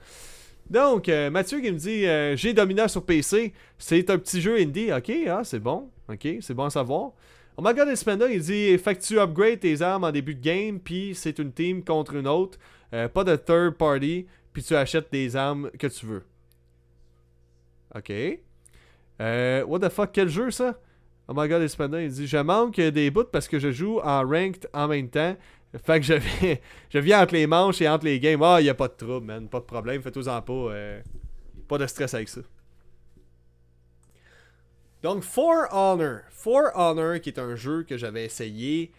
Donc, Mathieu qui me dit J'ai Domina sur PC. C'est un petit jeu indie. Ok, ah, c'est bon. Ok, c'est bon à savoir. Oh my god, Espanda, il dit Fait que tu upgrades tes armes en début de game, puis c'est une team contre une autre. pas de third party, puis tu achètes des armes que tu veux. Ok. Euh, what the fuck, quel jeu ça? Oh my god, Espana, il dit Je manque des bouts parce que je joue en ranked en même temps. Fait que je viens, je viens entre les manches et entre les games. Ah, oh, a pas de trouble, man. Pas de problème. Faites-en pas. Euh, pas de stress avec ça. Donc, For Honor. For Honor, qui est un jeu que j'avais essayé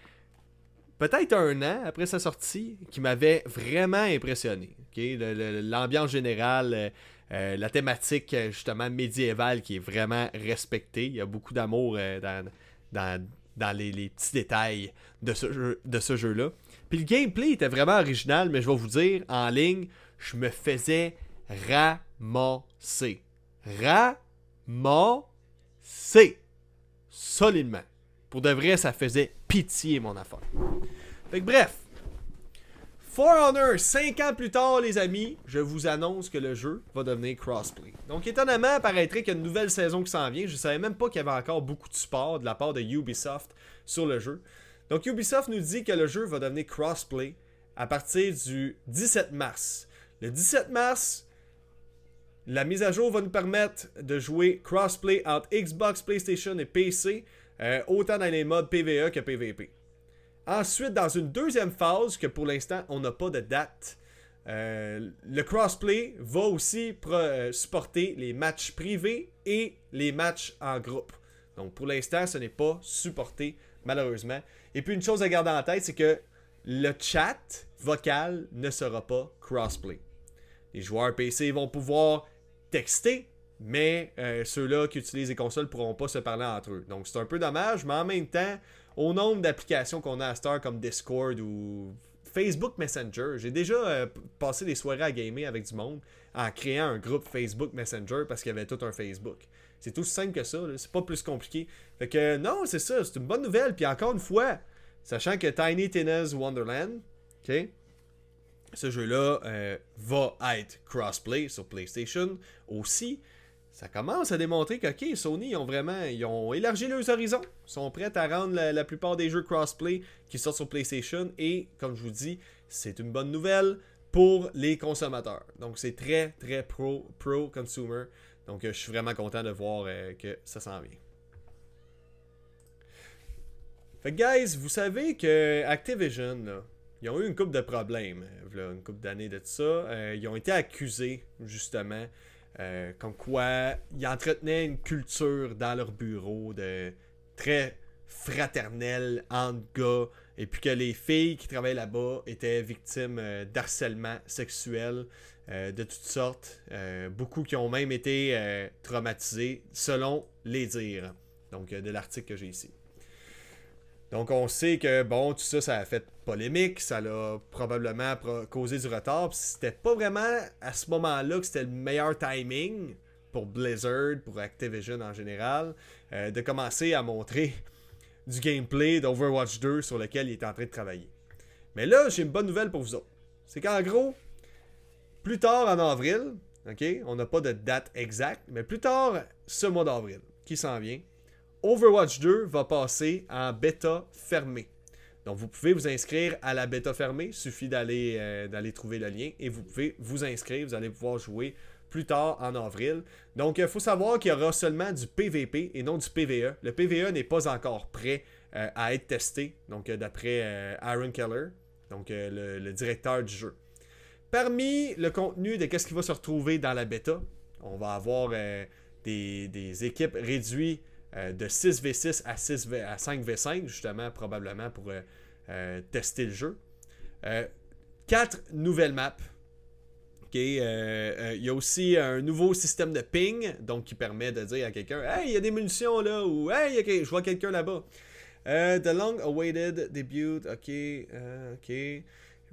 peut-être un an après sa sortie, qui m'avait vraiment impressionné. L'ambiance générale, euh, euh, la thématique justement médiévale qui est vraiment respectée. Il y a beaucoup d'amour euh, dans, les, petits détails de ce, jeu, de ce jeu-là. Puis le gameplay était vraiment original, mais je vais vous dire, en ligne, je me faisais ramasser. Ramasser. Solidement. Pour de vrai, ça faisait pitié mon affaire. Fait que bref, For Honor, 5 ans plus tard, les amis, je vous annonce que le jeu va devenir crossplay. Donc, étonnamment, paraîtrait qu'il y a une nouvelle saison qui s'en vient. Je savais même pas qu'il y avait encore beaucoup de support de la part de Ubisoft sur le jeu. Donc, Ubisoft nous dit que le jeu va devenir crossplay à partir du 17 mars. Le 17 mars, la mise à jour va nous permettre de jouer crossplay entre Xbox, PlayStation et PC, euh, autant dans les modes PvE que PvP. Ensuite, dans une deuxième phase, que pour l'instant, on n'a pas de date, euh, le crossplay va aussi euh, supporter les matchs privés et les matchs en groupe. Donc pour l'instant, ce n'est pas supporté, malheureusement. Et puis une chose à garder en tête, c'est que le chat vocal ne sera pas crossplay. Les joueurs PC vont pouvoir texter, mais euh, ceux-là qui utilisent les consoles ne pourront pas se parler entre eux. Donc c'est un peu dommage, mais en même temps, au nombre d'applications qu'on a à Star comme Discord ou Facebook Messenger. J'ai déjà euh, passé des soirées à gamer avec du monde en créant un groupe Facebook Messenger parce qu'il y avait tout un Facebook. C'est tout simple que ça, c'est pas plus compliqué. Fait que non, c'est ça, c'est une bonne nouvelle. Puis encore une fois, sachant que Tiny Tina's Wonderland, ok, ce jeu-là euh, va être crossplay sur PlayStation aussi ça commence à démontrer que Sony ont vraiment ils ont élargi leurs horizons, sont prêts à rendre la, plupart des jeux crossplay qui sortent sur PlayStation et comme je vous dis, c'est une bonne nouvelle pour les consommateurs. Donc c'est très très pro pro consumer. Donc euh, je suis vraiment content de voir euh, que ça s'en vient. Fait que guys, vous savez que Activision ils ont eu une coupe de problèmes, euh, une coupe d'années de tout ça. ils ont été accusés justement euh, comme quoi, ils entretenaient une culture dans leur bureau de très fraternelle entre gars, et puis que les filles qui travaillaient là-bas étaient victimes euh, d'harcèlement sexuel euh, de toutes sortes. beaucoup qui ont même été traumatisés, selon les dires. Donc, de l'article que j'ai ici. Donc on sait que bon, tout ça, ça a fait polémique, ça l'a probablement causé du retard. C'était pas vraiment à ce moment-là que c'était le meilleur timing pour Blizzard, pour Activision en général, euh, de commencer à montrer du gameplay d'Overwatch 2 sur lequel il est en train de travailler. Mais là, j'ai une bonne nouvelle pour vous autres. C'est qu'en gros, plus tard en avril, on n'a pas de date exacte, mais plus tard ce mois d'avril, qui s'en vient, Overwatch 2 va passer en bêta fermée. Donc vous pouvez vous inscrire à la bêta fermée, il suffit d'aller euh, d'aller trouver le lien et vous pouvez vous inscrire, vous allez pouvoir jouer plus tard en avril. Donc il faut savoir qu'il y aura seulement du PVP et non du PVE. Le PVE n'est pas encore prêt euh, à être testé, donc euh, d'après Aaron Keller, donc le, directeur du jeu. Parmi le contenu de qu'est-ce qui va se retrouver dans la bêta, on va avoir des, des équipes réduites euh, de 6v6 à, 6 v, à 5v5, justement, probablement pour euh, tester le jeu. quatre nouvelles maps. Il y a aussi un nouveau système de ping, donc qui permet de dire à quelqu'un Hey, il y a des munitions là, ou Hey, je vois quelqu'un là-bas. the long awaited debut, ok, ok.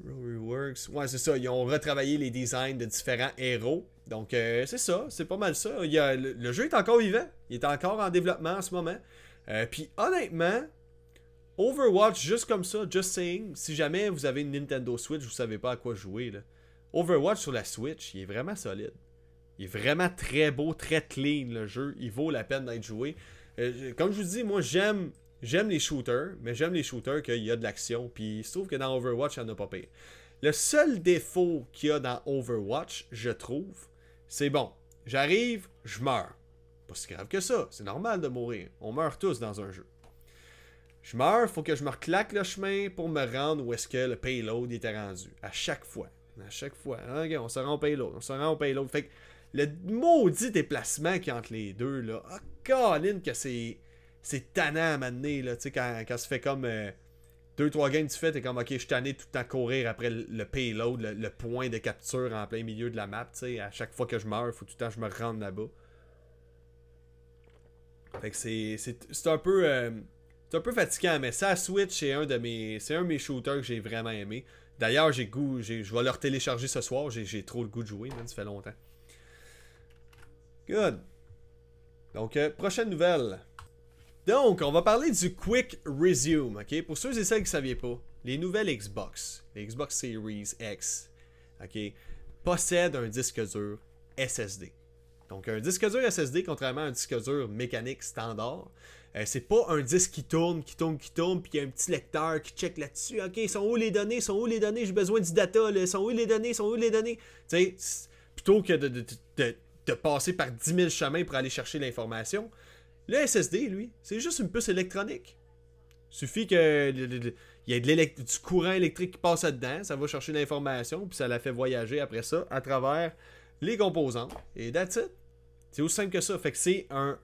Reworks. Ouais, c'est ça. Ils ont retravaillé les designs de différents héros. Donc, euh, c'est ça. C'est pas mal ça. Il y a, le, jeu est encore vivant. Il est encore en développement en ce moment. Euh, puis, honnêtement, Overwatch, juste comme ça, just saying, si jamais vous avez une Nintendo Switch, vous savez pas à quoi jouer, là. Overwatch sur la Switch, il est vraiment solide. Il est vraiment très beau, très clean le jeu. Il vaut la peine d'être joué. Euh, comme je vous dis, moi j'aime J'aime les shooters, mais j'aime les shooters qu'il y a de l'action. Puis il se trouve que dans Overwatch, il n'y en a pas pire. Le seul défaut qu'il y a dans Overwatch, je trouve, c'est bon. J'arrive, je meurs. Pas si grave que ça. C'est normal de mourir. On meurt tous dans un jeu. Je meurs, faut que je me reclaque le chemin pour me rendre où est-ce que le payload était rendu. À chaque fois. À chaque fois. On se rend au payload. On se rend au payload. Fait que le maudit déplacement qui entre les deux, là. Ah, Colin, que c'est c'est tannant à m'amener, là, tu sais, quand, quand ça fait comme 2-3 euh, games tu fais, t'es comme, ok, je suis tout le temps courir après le, payload, le, point de capture en plein milieu de la map, tu sais, à chaque fois que je meurs, faut tout le temps que je me rende là-bas. Fait que c'est, c'est, un peu... Euh, c'est un peu fatigant, mais ça, Switch, c'est un de mes, c'est un de shooters que j'ai vraiment aimé. D'ailleurs, j'ai goût, je vais le télécharger ce soir. J'ai, trop le goût de jouer, ça fait longtemps. Good. Donc, euh, prochaine nouvelle. Donc, on va parler du Quick Resume, ok? Pour ceux et celles qui ne saviez pas, les nouvelles Xbox, les Xbox Series X, ok, possèdent un disque dur SSD. Donc, un disque dur SSD, contrairement à un disque dur mécanique standard, euh, c'est pas un disque qui tourne, qui tourne, qui tourne, puis il y a un petit lecteur qui check là-dessus. Ok, sont où les données, sont où les données, j'ai besoin du data, là. sont où les données, sont où les données? Tu sais, plutôt que de, de, de, passer par 10 000 chemins pour aller chercher l'information, le SSD, lui, c'est juste une puce électronique. Suffit que il y ait du courant électrique qui passe là-dedans, ça va chercher l'information, puis ça la fait voyager après ça à travers les composants. Et that's it. C'est aussi simple que ça. Fait que c'est un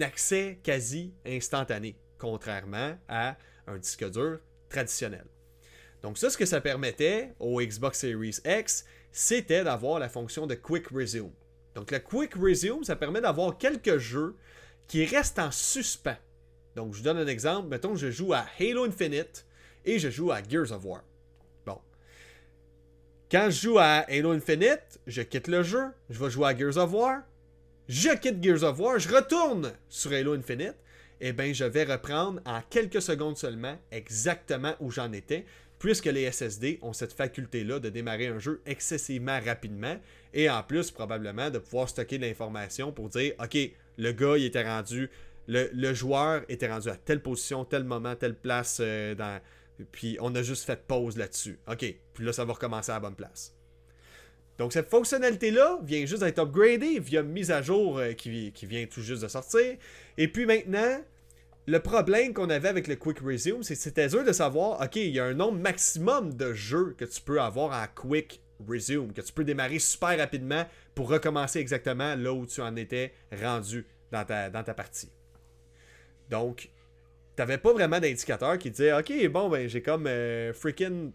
accès quasi instantané, contrairement à un disque dur traditionnel. Donc ça, ce que ça permettait au Xbox Series X, c'était d'avoir la fonction de Quick Resume. Donc le Quick Resume, ça permet d'avoir quelques jeux qui reste en suspens. Donc, je vous donne un exemple. Mettons, je joue à Halo Infinite et je joue à Gears of War. Bon. Quand je joue à Halo Infinite, je quitte le jeu, je vais jouer à Gears of War. Je quitte Gears of War, je retourne sur Halo Infinite. Eh bien, je vais reprendre en quelques secondes seulement exactement où j'en étais, puisque les SSD ont cette faculté-là de démarrer un jeu excessivement rapidement et en plus, probablement, de pouvoir stocker de l'information pour dire OK, le gars, il était rendu. Le, joueur était rendu à telle position, tel moment, telle place. Euh, puis on a juste fait pause là-dessus. OK. Puis là, ça va recommencer à la bonne place. Donc cette fonctionnalité-là vient juste d'être upgradée via mise à jour euh, qui, vient tout juste de sortir. Et puis maintenant, le problème qu'on avait avec le Quick Resume, c'est que c'était dur de savoir, OK, il y a un nombre maximum de jeux que tu peux avoir en Quick Resume, que tu peux démarrer super rapidement pour recommencer exactement là où tu en étais rendu dans ta, dans ta partie. Donc, t'avais pas vraiment d'indicateur qui disait OK, bon, ben j'ai comme euh, freaking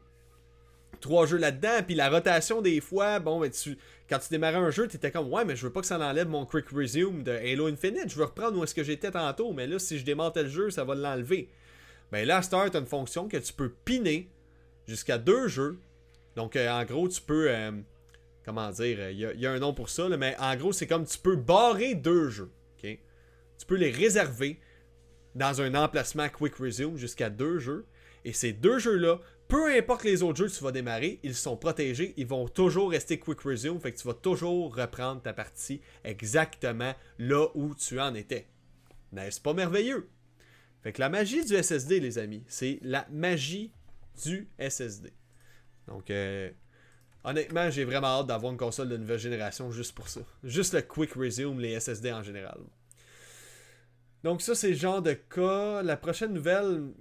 trois jeux là-dedans, puis la rotation des fois, bon, ben tu, quand tu démarrais un jeu, tu étais comme ouais, mais je veux pas que ça enlève mon quick resume de Halo Infinite, je veux reprendre où est-ce que j'étais tantôt, mais là, si je démonte le jeu, ça va l'enlever. Ben là, Start a une fonction que tu peux piner jusqu'à deux jeux donc, euh, en gros, tu peux. Euh, comment dire Il y, a un nom pour ça, mais en gros, c'est comme tu peux barrer deux jeux. Tu peux les réserver dans un emplacement Quick Resume jusqu'à deux jeux. Et ces deux jeux-là, peu importe les autres jeux que tu vas démarrer, ils sont protégés, ils vont toujours rester Quick Resume, fait que tu vas toujours reprendre ta partie exactement là où tu en étais. N'est-ce pas merveilleux? Fait que la magie du SSD, les amis, c'est la magie du SSD. Donc, euh, honnêtement, j'ai vraiment hâte d'avoir une console de nouvelle génération juste pour ça. Juste le Quick Resume, les SSD en général. Donc, ça, c'est le genre de cas. La prochaine nouvelle,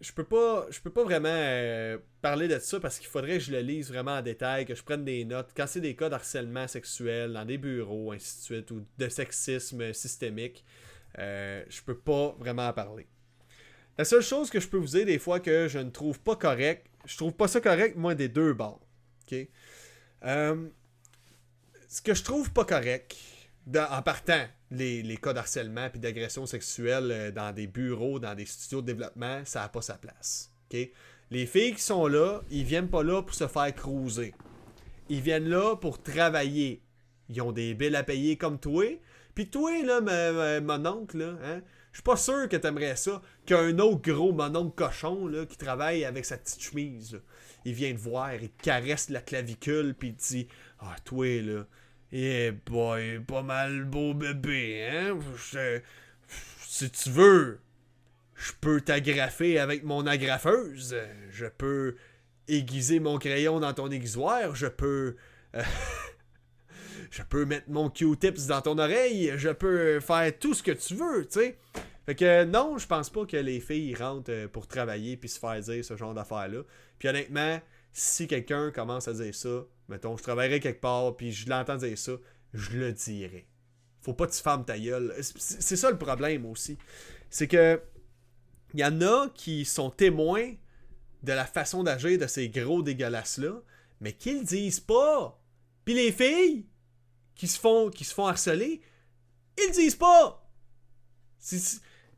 je peux pas, je peux pas vraiment euh, parler de ça parce qu'il faudrait que je le lise vraiment en détail, que je prenne des notes. Quand c'est des cas d'harcèlement sexuel dans des bureaux, ainsi de suite, ou de sexisme systémique, euh, je peux pas vraiment en parler. La seule chose que je peux vous dire des fois que je ne trouve pas correct, je trouve pas ça correct, moi, des deux bords. OK? Euh, ce que je trouve pas correct, en partant, les, cas d'harcèlement et d'agression sexuelle euh, dans des bureaux, dans des studios de développement, ça n'a pas sa place. Les filles qui sont là, ils viennent pas là pour se faire cruiser. Ils viennent là pour travailler. Ils ont des billes à payer comme toi. Puis toi, là, mon oncle, là, hein, je suis pas sûr que t'aimerais ça qu'un autre gros mononcle cochon là, qui travaille avec sa petite chemise. Il vient te voir, il caresse la clavicule, puis il te dit Ah, toi, là, eh boy, pas mal beau bébé, hein? Si tu veux, je peux t'agrafer avec mon agrafeuse. Je peux aiguiser mon crayon dans ton aiguisoir. Je peux. Euh, je peux mettre mon Q-tips dans ton oreille, je peux faire tout ce que tu veux, tu sais. Fait que non, je pense pas que les filles rentrent euh, pour travailler puis se faire dire ce genre d'affaires-là. Puis honnêtement, si quelqu'un commence à dire ça, mettons, je travaillerai quelque part puis je l'entends dire ça, je le dirai. Faut pas que tu fermes ta gueule. C'est ça le problème aussi. C'est que il y en a qui sont témoins de la façon d'agir de ces gros dégueulasses-là, mais qu'ils disent pas. Puis les filles, qui se font, harceler, ils le disent pas.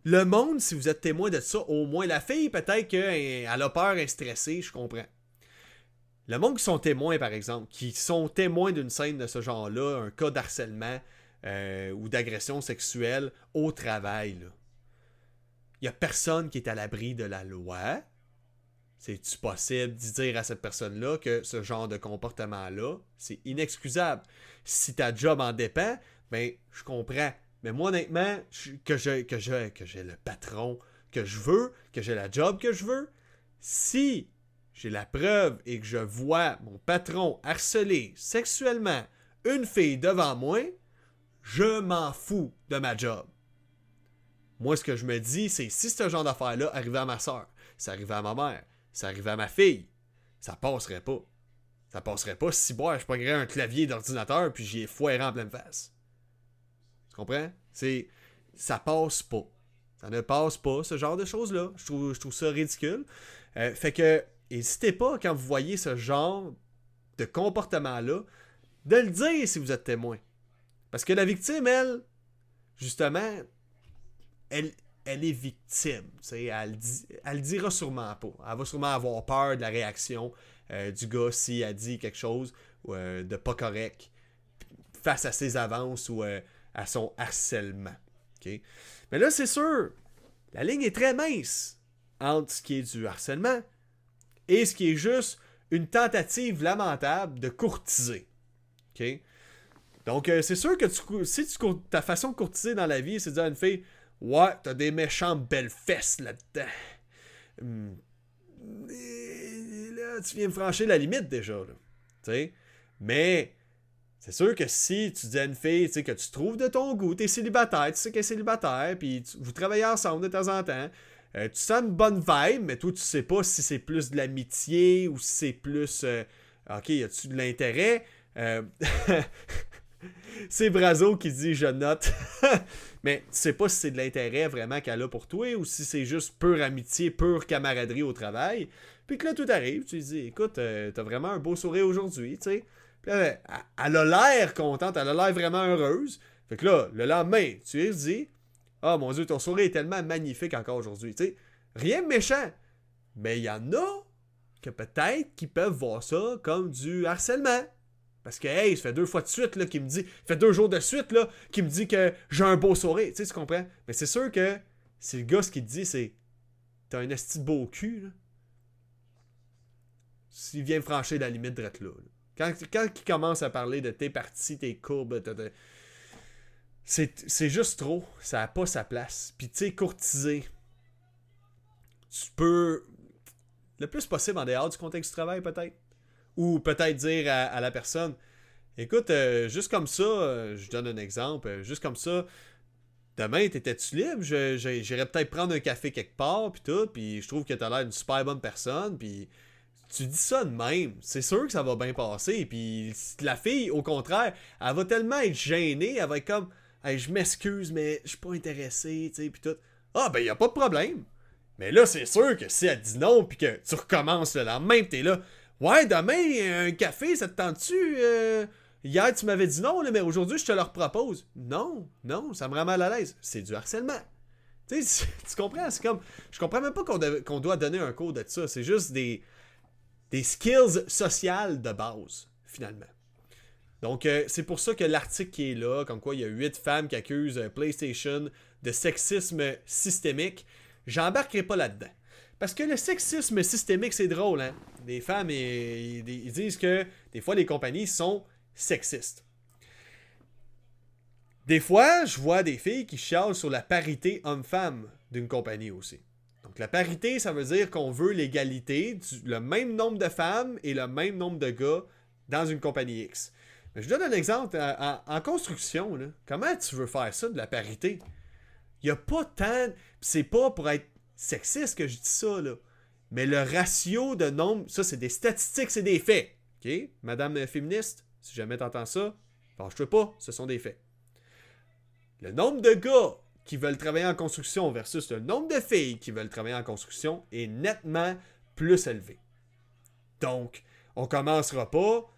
le monde, si vous êtes témoin de ça, au moins la fille, peut-être qu'elle a peur, elle est stressée, je comprends. Le monde qui sont témoins, par exemple, qui sont témoins d'une scène de ce genre-là, un cas d'harcèlement euh, ou d'agression sexuelle au travail, il n'y a personne qui est à l'abri de la loi. C'est-tu possible de dire à cette personne-là que ce genre de comportement-là, c'est inexcusable? Si ta job en dépend, ben, je comprends. Mais moi, honnêtement, que je, que que j'ai le patron que je veux, que j'ai la job que je veux, si j'ai la preuve et que je vois mon patron harceler sexuellement une fille devant moi, je m'en fous de ma job. Moi, ce que je me dis, c'est si ce genre d'affaire-là arrivait à ma soeur, ça arrivait à ma mère, ça arrivait à ma fille, ça passerait pas. Ça passerait pas si moi je prendrais un clavier d'ordinateur puis j'y ai foiré en pleine face. Tu comprends? C'est. Ça passe pas. Ça ne passe pas, ce genre de choses-là. Je trouve, je trouve ça ridicule. Euh, fait que, n'hésitez pas, quand vous voyez ce genre de comportement-là, de le dire si vous êtes témoin. Parce que la victime, elle, justement, elle, elle est victime. Elle, elle le dira sûrement pas. Elle va sûrement avoir peur de la réaction euh, du gars si elle dit quelque chose euh, de pas correct face à ses avances ou euh, à son harcèlement. Mais là, c'est sûr, la ligne est très mince entre ce qui est du harcèlement et ce qui est juste une tentative lamentable de courtiser. Donc, c'est sûr que si tu, ta façon de courtiser dans la vie, c'est de dire à une fille Ouais, t'as des méchantes belles fesses là-dedans. Hmm. là, tu viens de franchir la limite déjà. Là. Mais c'est sûr que si tu dis à une fille que tu trouves de ton goût, t'es célibataire, tu sais qu'elle est célibataire, puis vous travaillez ensemble de temps en temps, euh, tu sens une bonne vibe, mais toi, tu sais pas si c'est plus de l'amitié ou si c'est plus. Euh, ok, y a-tu de l'intérêt? Euh, C'est Brazo qui dit je note. Mais tu sais pas si c'est de l'intérêt vraiment qu'elle a pour toi ou si c'est juste pure amitié, pure camaraderie au travail. Puis que là, tout arrive, tu lui dis écoute, euh, t'as vraiment un beau sourire aujourd'hui, tu sais. Puis elle, a l'air contente, elle a l'air vraiment heureuse. Fait que là, le lendemain, tu lui dis Ah oh, mon dieu, ton sourire est tellement magnifique encore aujourd'hui. Tu sais, rien de méchant. Mais il y en a que peut-être qui peuvent voir ça comme du harcèlement. Parce que, hey, ça fait deux fois de suite qu'il me dit, fait deux jours de suite là, qu'il me dit que j'ai un beau sourire. Tu sais, tu comprends? Mais c'est sûr que c'est le gars ce qui te dit, c'est T'as un esti beau cul, là. S'il vient franchir la limite de là, là. Quand, quand il commence à parler de tes parties, tes courbes, c'est juste trop. Ça n'a pas sa place. Puis, tu sais, courtiser. Tu peux. Le plus possible en dehors du contexte du travail, peut-être. Ou peut-être dire à, la personne Écoute, euh, juste comme ça, euh, je donne un exemple, euh, juste comme ça, demain, t'étais-tu libre? J'irais peut-être prendre un café quelque part, puis tout, puis je trouve que t'as l'air d'une super bonne personne, puis tu dis ça de même, c'est sûr que ça va bien passer, puis la fille, au contraire, elle va tellement être gênée, elle va être comme, hey, je m'excuse, mais je suis pas intéressé, tu sais, puis tout. Ah, ben, y a pas de problème. Mais là, c'est sûr que si elle dit non, puis que tu recommences le lendemain, t'es là, ouais, demain, un café, ça te tente-tu? Euh, hier, tu m'avais dit non, mais aujourd'hui, je te le propose. Non, non, ça me rend mal à l'aise. C'est du harcèlement. Tu sais, tu comprends? C'est comme. Je comprends même pas qu'on doit donner un cours de ça. C'est juste des, des skills sociales de base, finalement. Donc, euh, c'est pour ça que l'article qui est là, comme quoi il y a 8 femmes qui accusent euh, PlayStation de sexisme systémique, j'embarquerai pas là-dedans. Parce que le sexisme systémique, c'est drôle, hein? Des femmes, ils, disent que des fois, les compagnies sont sexistes. Des fois, je vois des filles qui chialent sur la parité homme-femme d'une compagnie aussi. Donc, la parité, ça veut dire qu'on veut l'égalité, le même nombre de femmes et le même nombre de gars dans une compagnie X. Mais je donne un exemple. En, construction, comment tu veux faire ça, de la parité? Il n'y a pas tant. C'est pas pour être sexiste que je dis ça, là. Mais le ratio de nombre, ça, c'est des statistiques, c'est des faits. OK? Madame féministe, si jamais t'entends ça, fâche-toi pas, ce sont des faits. Le nombre de gars qui veulent travailler en construction versus le nombre de filles qui veulent travailler en construction est nettement plus élevé. Donc, on commencera pas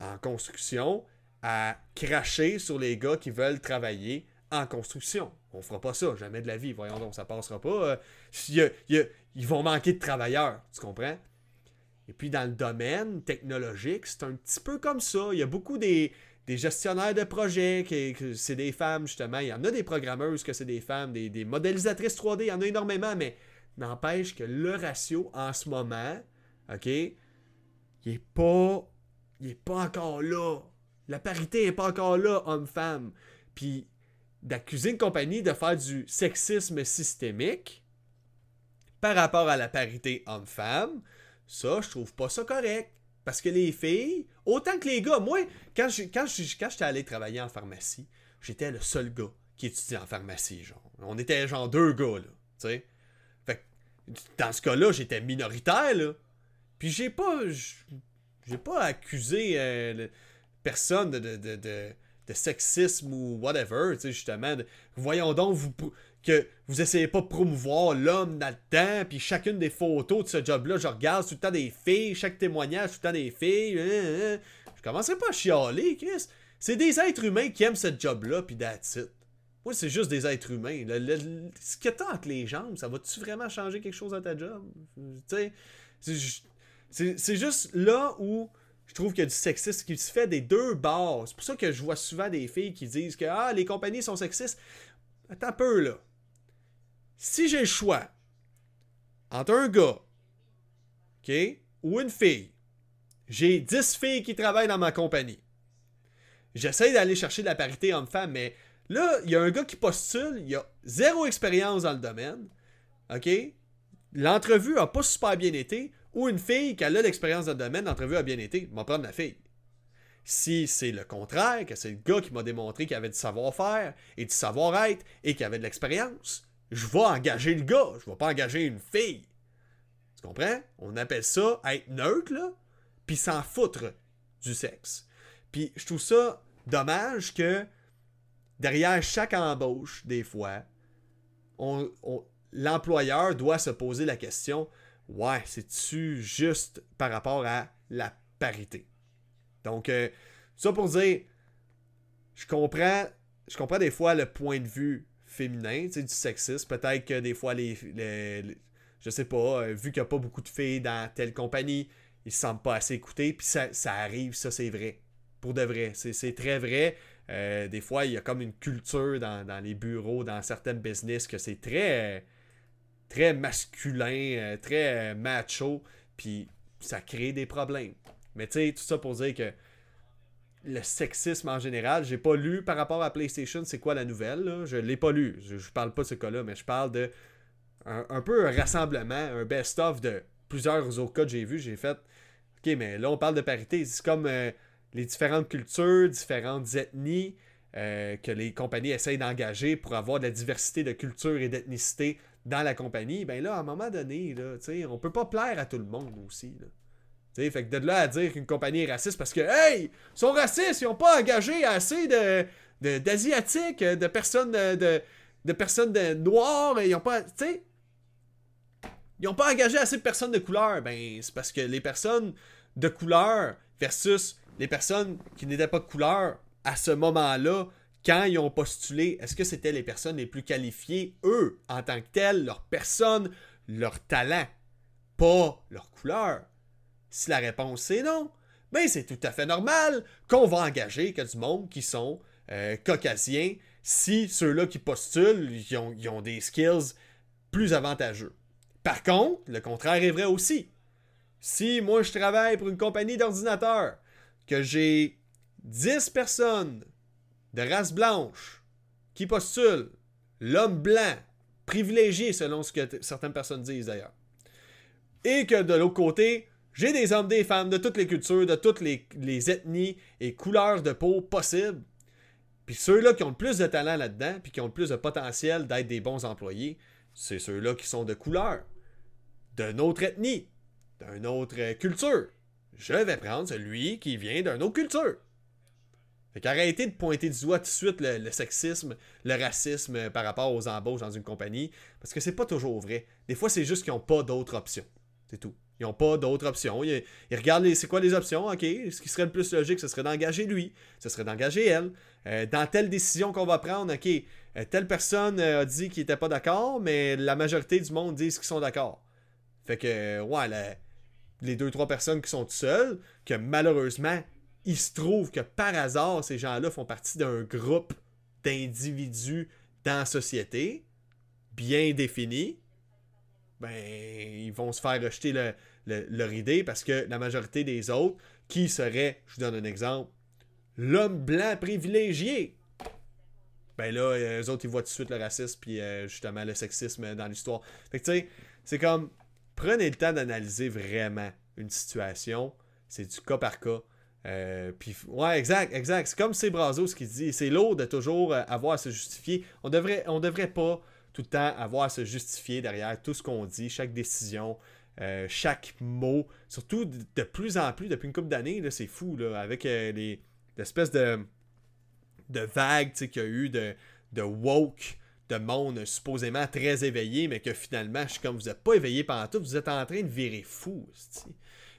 en construction à cracher sur les gars qui veulent travailler en construction. On fera pas ça, jamais de la vie. Voyons donc, ça passera pas. Euh, ils vont manquer de travailleurs, tu comprends? Et puis dans le domaine technologique, c'est un petit peu comme ça. Il y a beaucoup des, des gestionnaires de projets, que, c'est des femmes, justement. Il y en a des programmeuses que c'est des femmes, des, modélisatrices 3D, il y en a énormément, mais n'empêche que le ratio en ce moment, OK, il est pas. Il est pas encore là. La parité est pas encore là, homme-femme. Puis d'accuser une compagnie de faire du sexisme systémique par rapport à la parité homme-femme, ça, je trouve pas ça correct. Parce que les filles, autant que les gars, moi, quand j'étais quand quand allé travailler en pharmacie, j'étais le seul gars qui étudiait en pharmacie, genre. On était genre deux gars, là, tu sais. Fait dans ce cas-là, j'étais minoritaire, là. Puis j'ai pas... J'ai pas accusé euh, personne de, de, de, de, sexisme ou whatever, tu sais, justement. voyons donc, vous que vous essayez pas de promouvoir l'homme là-dedans, puis chacune des photos de ce job-là, je regarde tout le temps des filles, chaque témoignage, tout le temps des filles. Hein, hein. Je commencerai pas à chialer, Chris. C'est des êtres humains qui aiment ce job-là, puis that's it. Moi, c'est juste des êtres humains. ce que t'as entre les jambes, ça va-tu vraiment changer quelque chose à ta job? C'est juste là où je trouve qu'il y a du sexisme qui se fait des deux bords. C'est pour ça que je vois souvent des filles qui disent que ah, les compagnies sont sexistes. Attends peu, là si j'ai le choix entre un gars, OK, ou une fille, j'ai 10 filles qui travaillent dans ma compagnie. J'essaie d'aller chercher de la parité homme-femme, mais là, il y a un gars qui postule, il a zéro expérience dans le domaine, OK? L'entrevue a pas super bien été, ou une fille qui a l'expérience dans le domaine, l'entrevue a bien été, va prendre la fille. Si c'est le contraire, que c'est le gars qui m'a démontré qu'il avait du savoir-faire et du savoir-être et qu'il avait de l'expérience, je vais engager le gars, je vais pas engager une fille. Tu comprends? On appelle ça être neutre, là, puis s'en foutre du sexe. Puis je trouve ça dommage que derrière chaque embauche, des fois, l'employeur doit se poser la question Ouais, c'est-tu juste par rapport à la parité? Donc, euh, ça pour dire, je comprends, je comprends des fois le point de vue féminin, tu du sexisme. Peut-être que des fois, les, je sais pas, euh, vu qu'il n'y a pas beaucoup de filles dans telle compagnie, ils se sentent pas assez écoutés, puis ça, arrive, ça c'est vrai. Pour de vrai, c'est très vrai. Euh, des fois, il y a comme une culture dans, les bureaux, dans certaines business, que c'est très, très masculin, euh, très macho, puis ça crée des problèmes. Mais tu sais, tout ça pour dire que le sexisme en général. J'ai pas lu par rapport à PlayStation, c'est quoi la nouvelle. Là. Je l'ai pas lu. Je, parle pas de ce cas-là, mais je parle de un, peu un rassemblement, un best-of de plusieurs autres cas que j'ai vus. J'ai fait OK, mais là, on parle de parité. C'est comme euh, les différentes cultures, différentes ethnies euh, que les compagnies essayent d'engager pour avoir de la diversité de culture et d'ethnicité dans la compagnie. Ben là, à un moment donné, là, on peut pas plaire à tout le monde aussi. Fait que de là à dire qu'une compagnie est raciste parce que, hey, ils sont racistes, ils n'ont pas engagé assez d'asiatiques, de, personnes de, de, personnes de noires, ils ont pas. Ils n'ont pas engagé assez de personnes de couleur. Ben, c'est parce que les personnes de couleur versus les personnes qui n'étaient pas de couleur à ce moment-là, quand ils ont postulé, est-ce que c'était les personnes les plus qualifiées, eux, en tant que telles, leur personne, leur talent, pas leur couleur? Si la réponse est non, ben c'est tout à fait normal qu'on va engager que du monde qui sont euh, caucasiens si ceux-là qui postulent, ils ont, des skills plus avantageux. Par contre, le contraire est vrai aussi. Si moi je travaille pour une compagnie d'ordinateurs, que j'ai 10 personnes de race blanche qui postulent, l'homme blanc, privilégié selon ce que certaines personnes disent d'ailleurs, et que de l'autre côté, j'ai des hommes, des femmes de toutes les cultures, de toutes les, ethnies et couleurs de peau possibles. Puis ceux-là qui ont le plus de talent là-dedans, puis qui ont le plus de potentiel d'être des bons employés, c'est ceux-là qui sont de couleur, d'une autre ethnie, d'une autre culture. Je vais prendre celui qui vient d'une autre culture. Fait qu'arrêtez de pointer du doigt tout de suite le, le, sexisme, le racisme par rapport aux embauches dans une compagnie, parce que c'est pas toujours vrai. Des fois, c'est juste qu'ils n'ont pas d'autres options. C'est tout. Ils n'ont pas d'autres options. Ils, regardent c'est quoi les options? OK, ce qui serait le plus logique, ce serait d'engager lui, ce serait d'engager elle. Euh, dans telle décision qu'on va prendre, OK, euh, telle personne euh, a dit qu'il n'était pas d'accord, mais la majorité du monde disent qu'ils sont d'accord. Fait que, ouais, les deux, trois personnes qui sont seules, que malheureusement, il se trouve que par hasard, ces gens-là font partie d'un groupe d'individus dans la société, bien défini, ben, ils vont se faire rejeter leur idée parce que la majorité des autres, qui seraient, je vous donne un exemple, l'homme blanc privilégié, ben là, euh, eux autres, ils voient tout de suite le racisme puis euh, justement le sexisme dans l'histoire. Fait que tu sais, c'est comme, prenez le temps d'analyser vraiment une situation. C'est du cas par cas. Euh, puis, ouais, exact, exact. C'est comme c'est Brazo ce qu'il dit. C'est lourd de toujours avoir à se justifier. On devrait, on devrait pas tout le temps avoir à se justifier derrière tout ce qu'on dit, chaque décision, euh, chaque mot. Surtout de, plus en plus, depuis une couple d'années, c'est fou, là, avec euh, les, l'espèce de, de vague qu'il y a eu de, de woke, de monde supposément très éveillé, mais que finalement, je suis comme vous n'êtes pas éveillé pendant tout, vous êtes en train de virer fou.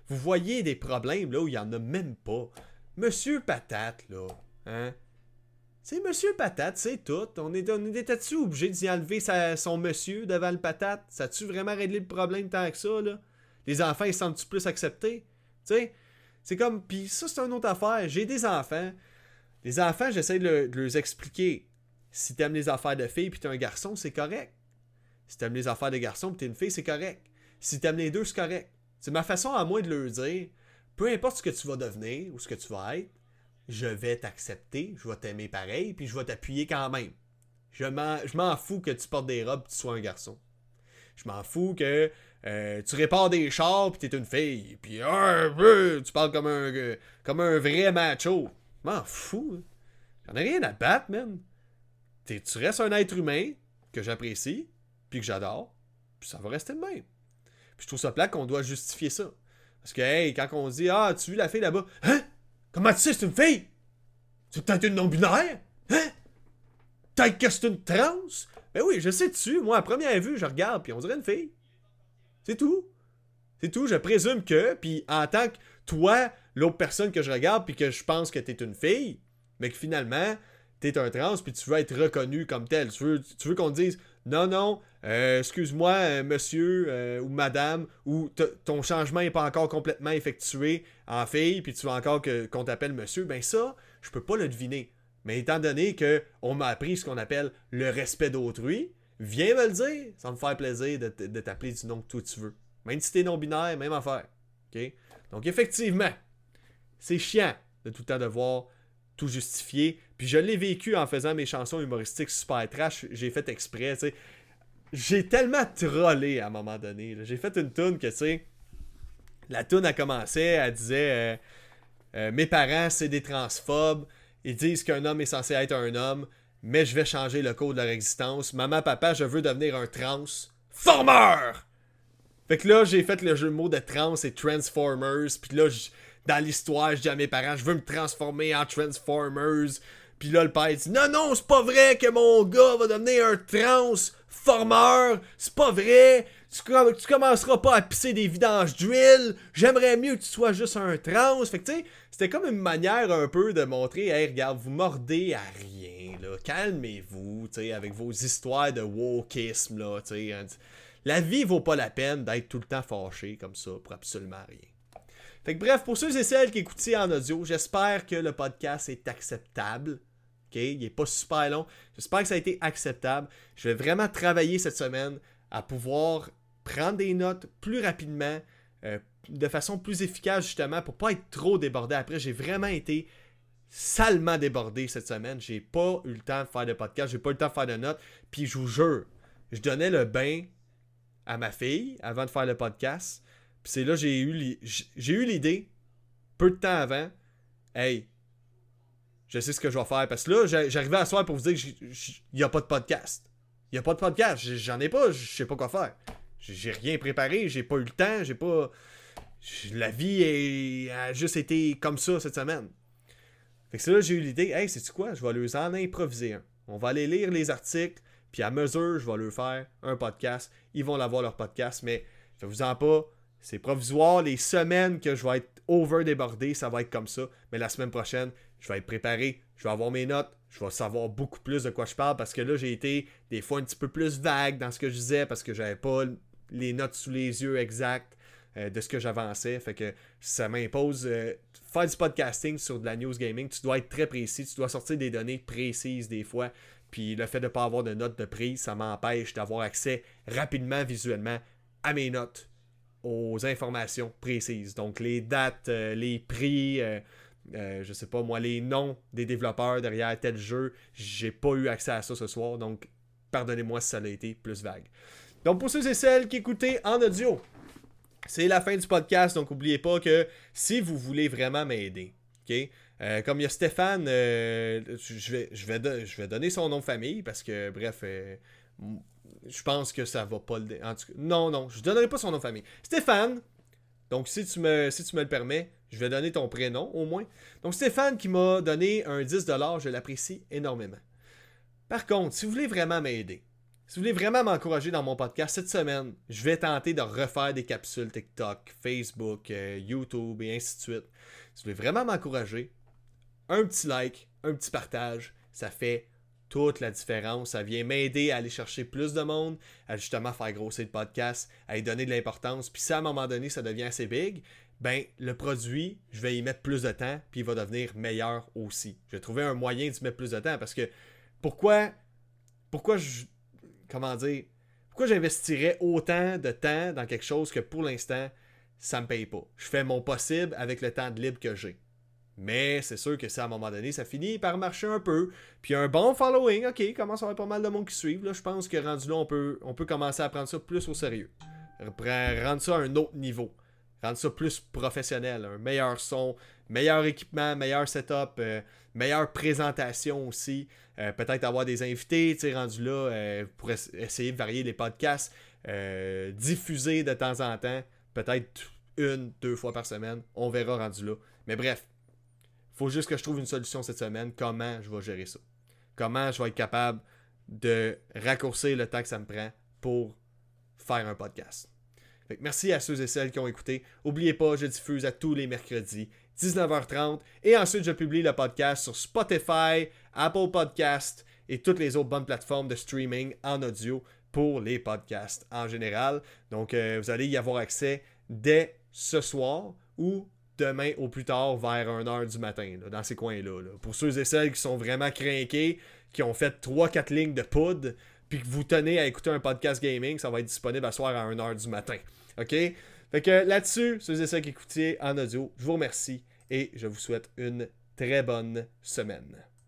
Vous voyez des problèmes là où il n'y en a même pas. Monsieur Patate, là, hein? C'est Monsieur Patate, c'est tout. On, est, on était-tu obligé d'y enlever son monsieur devant le patate? Ça a-tu vraiment réglé le problème tant que ça, là? Les enfants, ils sentent-tu plus acceptés? Tu sais? C'est comme. Puis ça, c'est une autre affaire. J'ai des enfants. Les enfants, j'essaie de, leur expliquer. Si t'aimes les affaires de filles puis t'es un garçon, c'est correct. Si t'aimes les affaires de garçons puis t'es une fille, c'est correct. Si t'aimes les deux, c'est correct. C'est ma façon à moi de leur dire peu importe ce que tu vas devenir ou ce que tu vas être, je vais t'accepter, je vais t'aimer pareil, puis je vais t'appuyer quand même. Je m'en fous que tu portes des robes et tu sois un garçon. Je m'en fous que euh, tu répares des chars puis t'es une fille. Puis ah, tu parles comme un, comme un vrai macho. Je m'en fous. Hein. J'en ai rien à battre, man. tu restes un être humain que j'apprécie puis que j'adore. Puis ça va rester le même. Puis je trouve ça plat qu'on doit justifier ça. Parce que, hey, quand on dit Ah, tu vu la fille là-bas? Hein? Comment tu sais c'est une fille? C'est peut-être une non-binaire? Hein? Peut-être que c'est une trans? Ben oui, je sais dessus. Moi, à première vue, je regarde, puis on dirait une fille. C'est tout. C'est tout. Je présume que, puis en tant que toi, l'autre personne que je regarde, puis que je pense que t'es une fille, mais que finalement, t'es un trans, puis tu veux être reconnu comme tel. Tu veux, tu veux qu'on te dise, non, non, euh, excuse-moi, euh, monsieur euh, ou madame, ou ton changement n'est pas encore complètement effectué en fille, puis tu veux encore qu'on t'appelle monsieur, ben ça, je peux pas le deviner. Mais étant donné que on m'a appris ce qu'on appelle le respect d'autrui, viens me le dire, ça me faire plaisir de, t'appeler du nom que toi tu veux. Même si t'es non-binaire, même affaire. Donc effectivement, c'est chiant de tout le temps devoir tout justifier. Puis je l'ai vécu en faisant mes chansons humoristiques super trash. J'ai fait exprès, tu. J'ai tellement trollé à un moment donné. J'ai fait une tune que, tu sais, la tune a commencé, elle disait euh, euh, Mes parents, c'est des transphobes. Ils disent qu'un homme est censé être un homme, mais je vais changer le code de leur existence. Maman, papa, je veux devenir un transformer. Fait que là, j'ai fait le jeu de mots de trans et Transformers. Puis là, dans l'histoire, je dis à mes parents, je veux me transformer en Transformers. Puis là, le père dit, non, non, c'est pas vrai que mon gars va devenir un formeur, c'est pas vrai, tu, commenceras pas à pisser des vidanges d'huile, j'aimerais mieux que tu sois juste un trans. Fait que tu sais, c'était comme une manière un peu de montrer, hey, regarde, vous mordez à rien, là, calmez-vous, tu sais, avec vos histoires de wokisme, là, tu sais. La vie vaut pas la peine d'être tout le temps fâché comme ça pour absolument rien. Fait que bref, pour ceux et celles qui écoutaient en audio, j'espère que le podcast est acceptable. OK? Il est pas super long. J'espère que ça a été acceptable. Je vais vraiment travailler cette semaine à pouvoir prendre des notes plus rapidement, euh, de façon plus efficace justement, pour pas être trop débordé. Après, j'ai vraiment été salement débordé cette semaine. J'ai pas eu le temps de faire de podcast, j'ai pas eu le temps de faire de notes. Puis je vous jure, je donnais le bain à ma fille avant de faire le podcast. Puis c'est là eu j'ai eu l'idée peu de temps avant. Hey, je sais ce que je vais faire. Parce que là, j'arrivais à soir pour vous dire qu'il n'y a pas de podcast. Il n'y a pas de podcast. J'en ai pas, je sais pas quoi faire. J'ai rien préparé, j'ai pas eu le temps, j'ai pas. La vie a juste été comme ça cette semaine. Fait que c'est là j'ai eu l'idée, hey, c'est tu quoi? Je vais leur en improviser un. On va aller lire les articles, puis à mesure, je vais leur faire un podcast. Ils vont l'avoir leur podcast, mais je vous en pas. C'est provisoire. Les semaines que je vais être over débordé, ça va être comme ça. Mais la semaine prochaine, je vais être préparé. Je vais avoir mes notes. Je vais savoir beaucoup plus de quoi je parle parce que là, j'ai été des fois un petit peu plus vague dans ce que je disais parce que j'avais pas les notes sous les yeux exactes euh, de ce que j'avançais. Fait que ça m'impose. Euh, faire du podcasting sur de la news gaming, tu dois être très précis. Tu dois sortir des données précises des fois. Puis le fait de ne pas avoir de notes de prise, ça m'empêche d'avoir accès rapidement, visuellement à mes notes, aux informations précises. Donc les dates, euh, les prix, euh, euh, je sais pas moi, les noms des développeurs derrière tel jeu, j'ai pas eu accès à ça ce soir. Donc pardonnez-moi si ça a été plus vague. Donc pour ceux et celles qui écoutaient en audio, c'est la fin du podcast. Donc n'oubliez pas que si vous voulez vraiment m'aider, ok? Euh, comme il y a Stéphane, euh, je, vais, je, vais je vais donner son nom de famille parce que, bref, je pense que ça va pas le. En tout cas, non, non, je donnerai pas son nom de famille. Stéphane, donc si tu, me, si tu me le permets, je vais donner ton prénom au moins. Donc Stéphane qui m'a donné un 10$, je l'apprécie énormément. Par contre, si vous voulez vraiment m'aider, si vous voulez vraiment m'encourager dans mon podcast cette semaine, je vais tenter de refaire des capsules TikTok, Facebook, YouTube et ainsi de suite. Si vous voulez vraiment m'encourager, un petit like, un petit partage, ça fait toute la différence. Ça vient m'aider à aller chercher plus de monde, à justement faire grossir le podcast, à y donner de l'importance. Puis si à un moment donné ça devient assez big, ben le produit, je vais y mettre plus de temps, puis il va devenir meilleur aussi. Je vais trouver un moyen d'y mettre plus de temps parce que pourquoi, pourquoi je, comment dire, pourquoi j'investirais autant de temps dans quelque chose que pour l'instant ça me paye pas. Je fais mon possible avec le temps de libre que j'ai. Mais c'est sûr que ça, à un moment donné, ça finit par marcher un peu. Puis un bon following, ok, commence à avoir pas mal de monde qui suivent. Je pense que rendu là, on peut, on commencer à prendre ça plus au sérieux. Rendre ça à un autre niveau. Rendre ça plus professionnel. Un meilleur son, meilleur équipement, meilleur setup, euh, meilleure présentation aussi. Euh, peut-être avoir des invités, tu sais, rendu là, euh, pour essayer de varier les podcasts. diffuser de temps en temps. Peut-être une, deux fois par semaine. On verra rendu là. Mais bref, faut juste que je trouve une solution cette semaine. Comment je vais gérer ça? Comment je vais être capable de raccourcir le temps que ça me prend pour faire un podcast? merci à ceux et celles qui ont écouté. N'oubliez pas, je diffuse à tous les mercredis, 19h30. Et ensuite, je publie le podcast sur Spotify, Apple Podcast et toutes les autres bonnes plateformes de streaming en audio pour les podcasts en général. Donc, euh, vous allez y avoir accès dès ce soir ou demain au plus tard vers 1h du matin, dans ces coins-là. Pour ceux et celles qui sont vraiment craqués, qui ont fait 3-4 lignes de poudre, puis que vous tenez à écouter un podcast gaming, ça va être disponible à soir à 1h du matin. OK? Fait que là-dessus, ceux et celles qui écoutiez en audio, je vous remercie et je vous souhaite une très bonne semaine.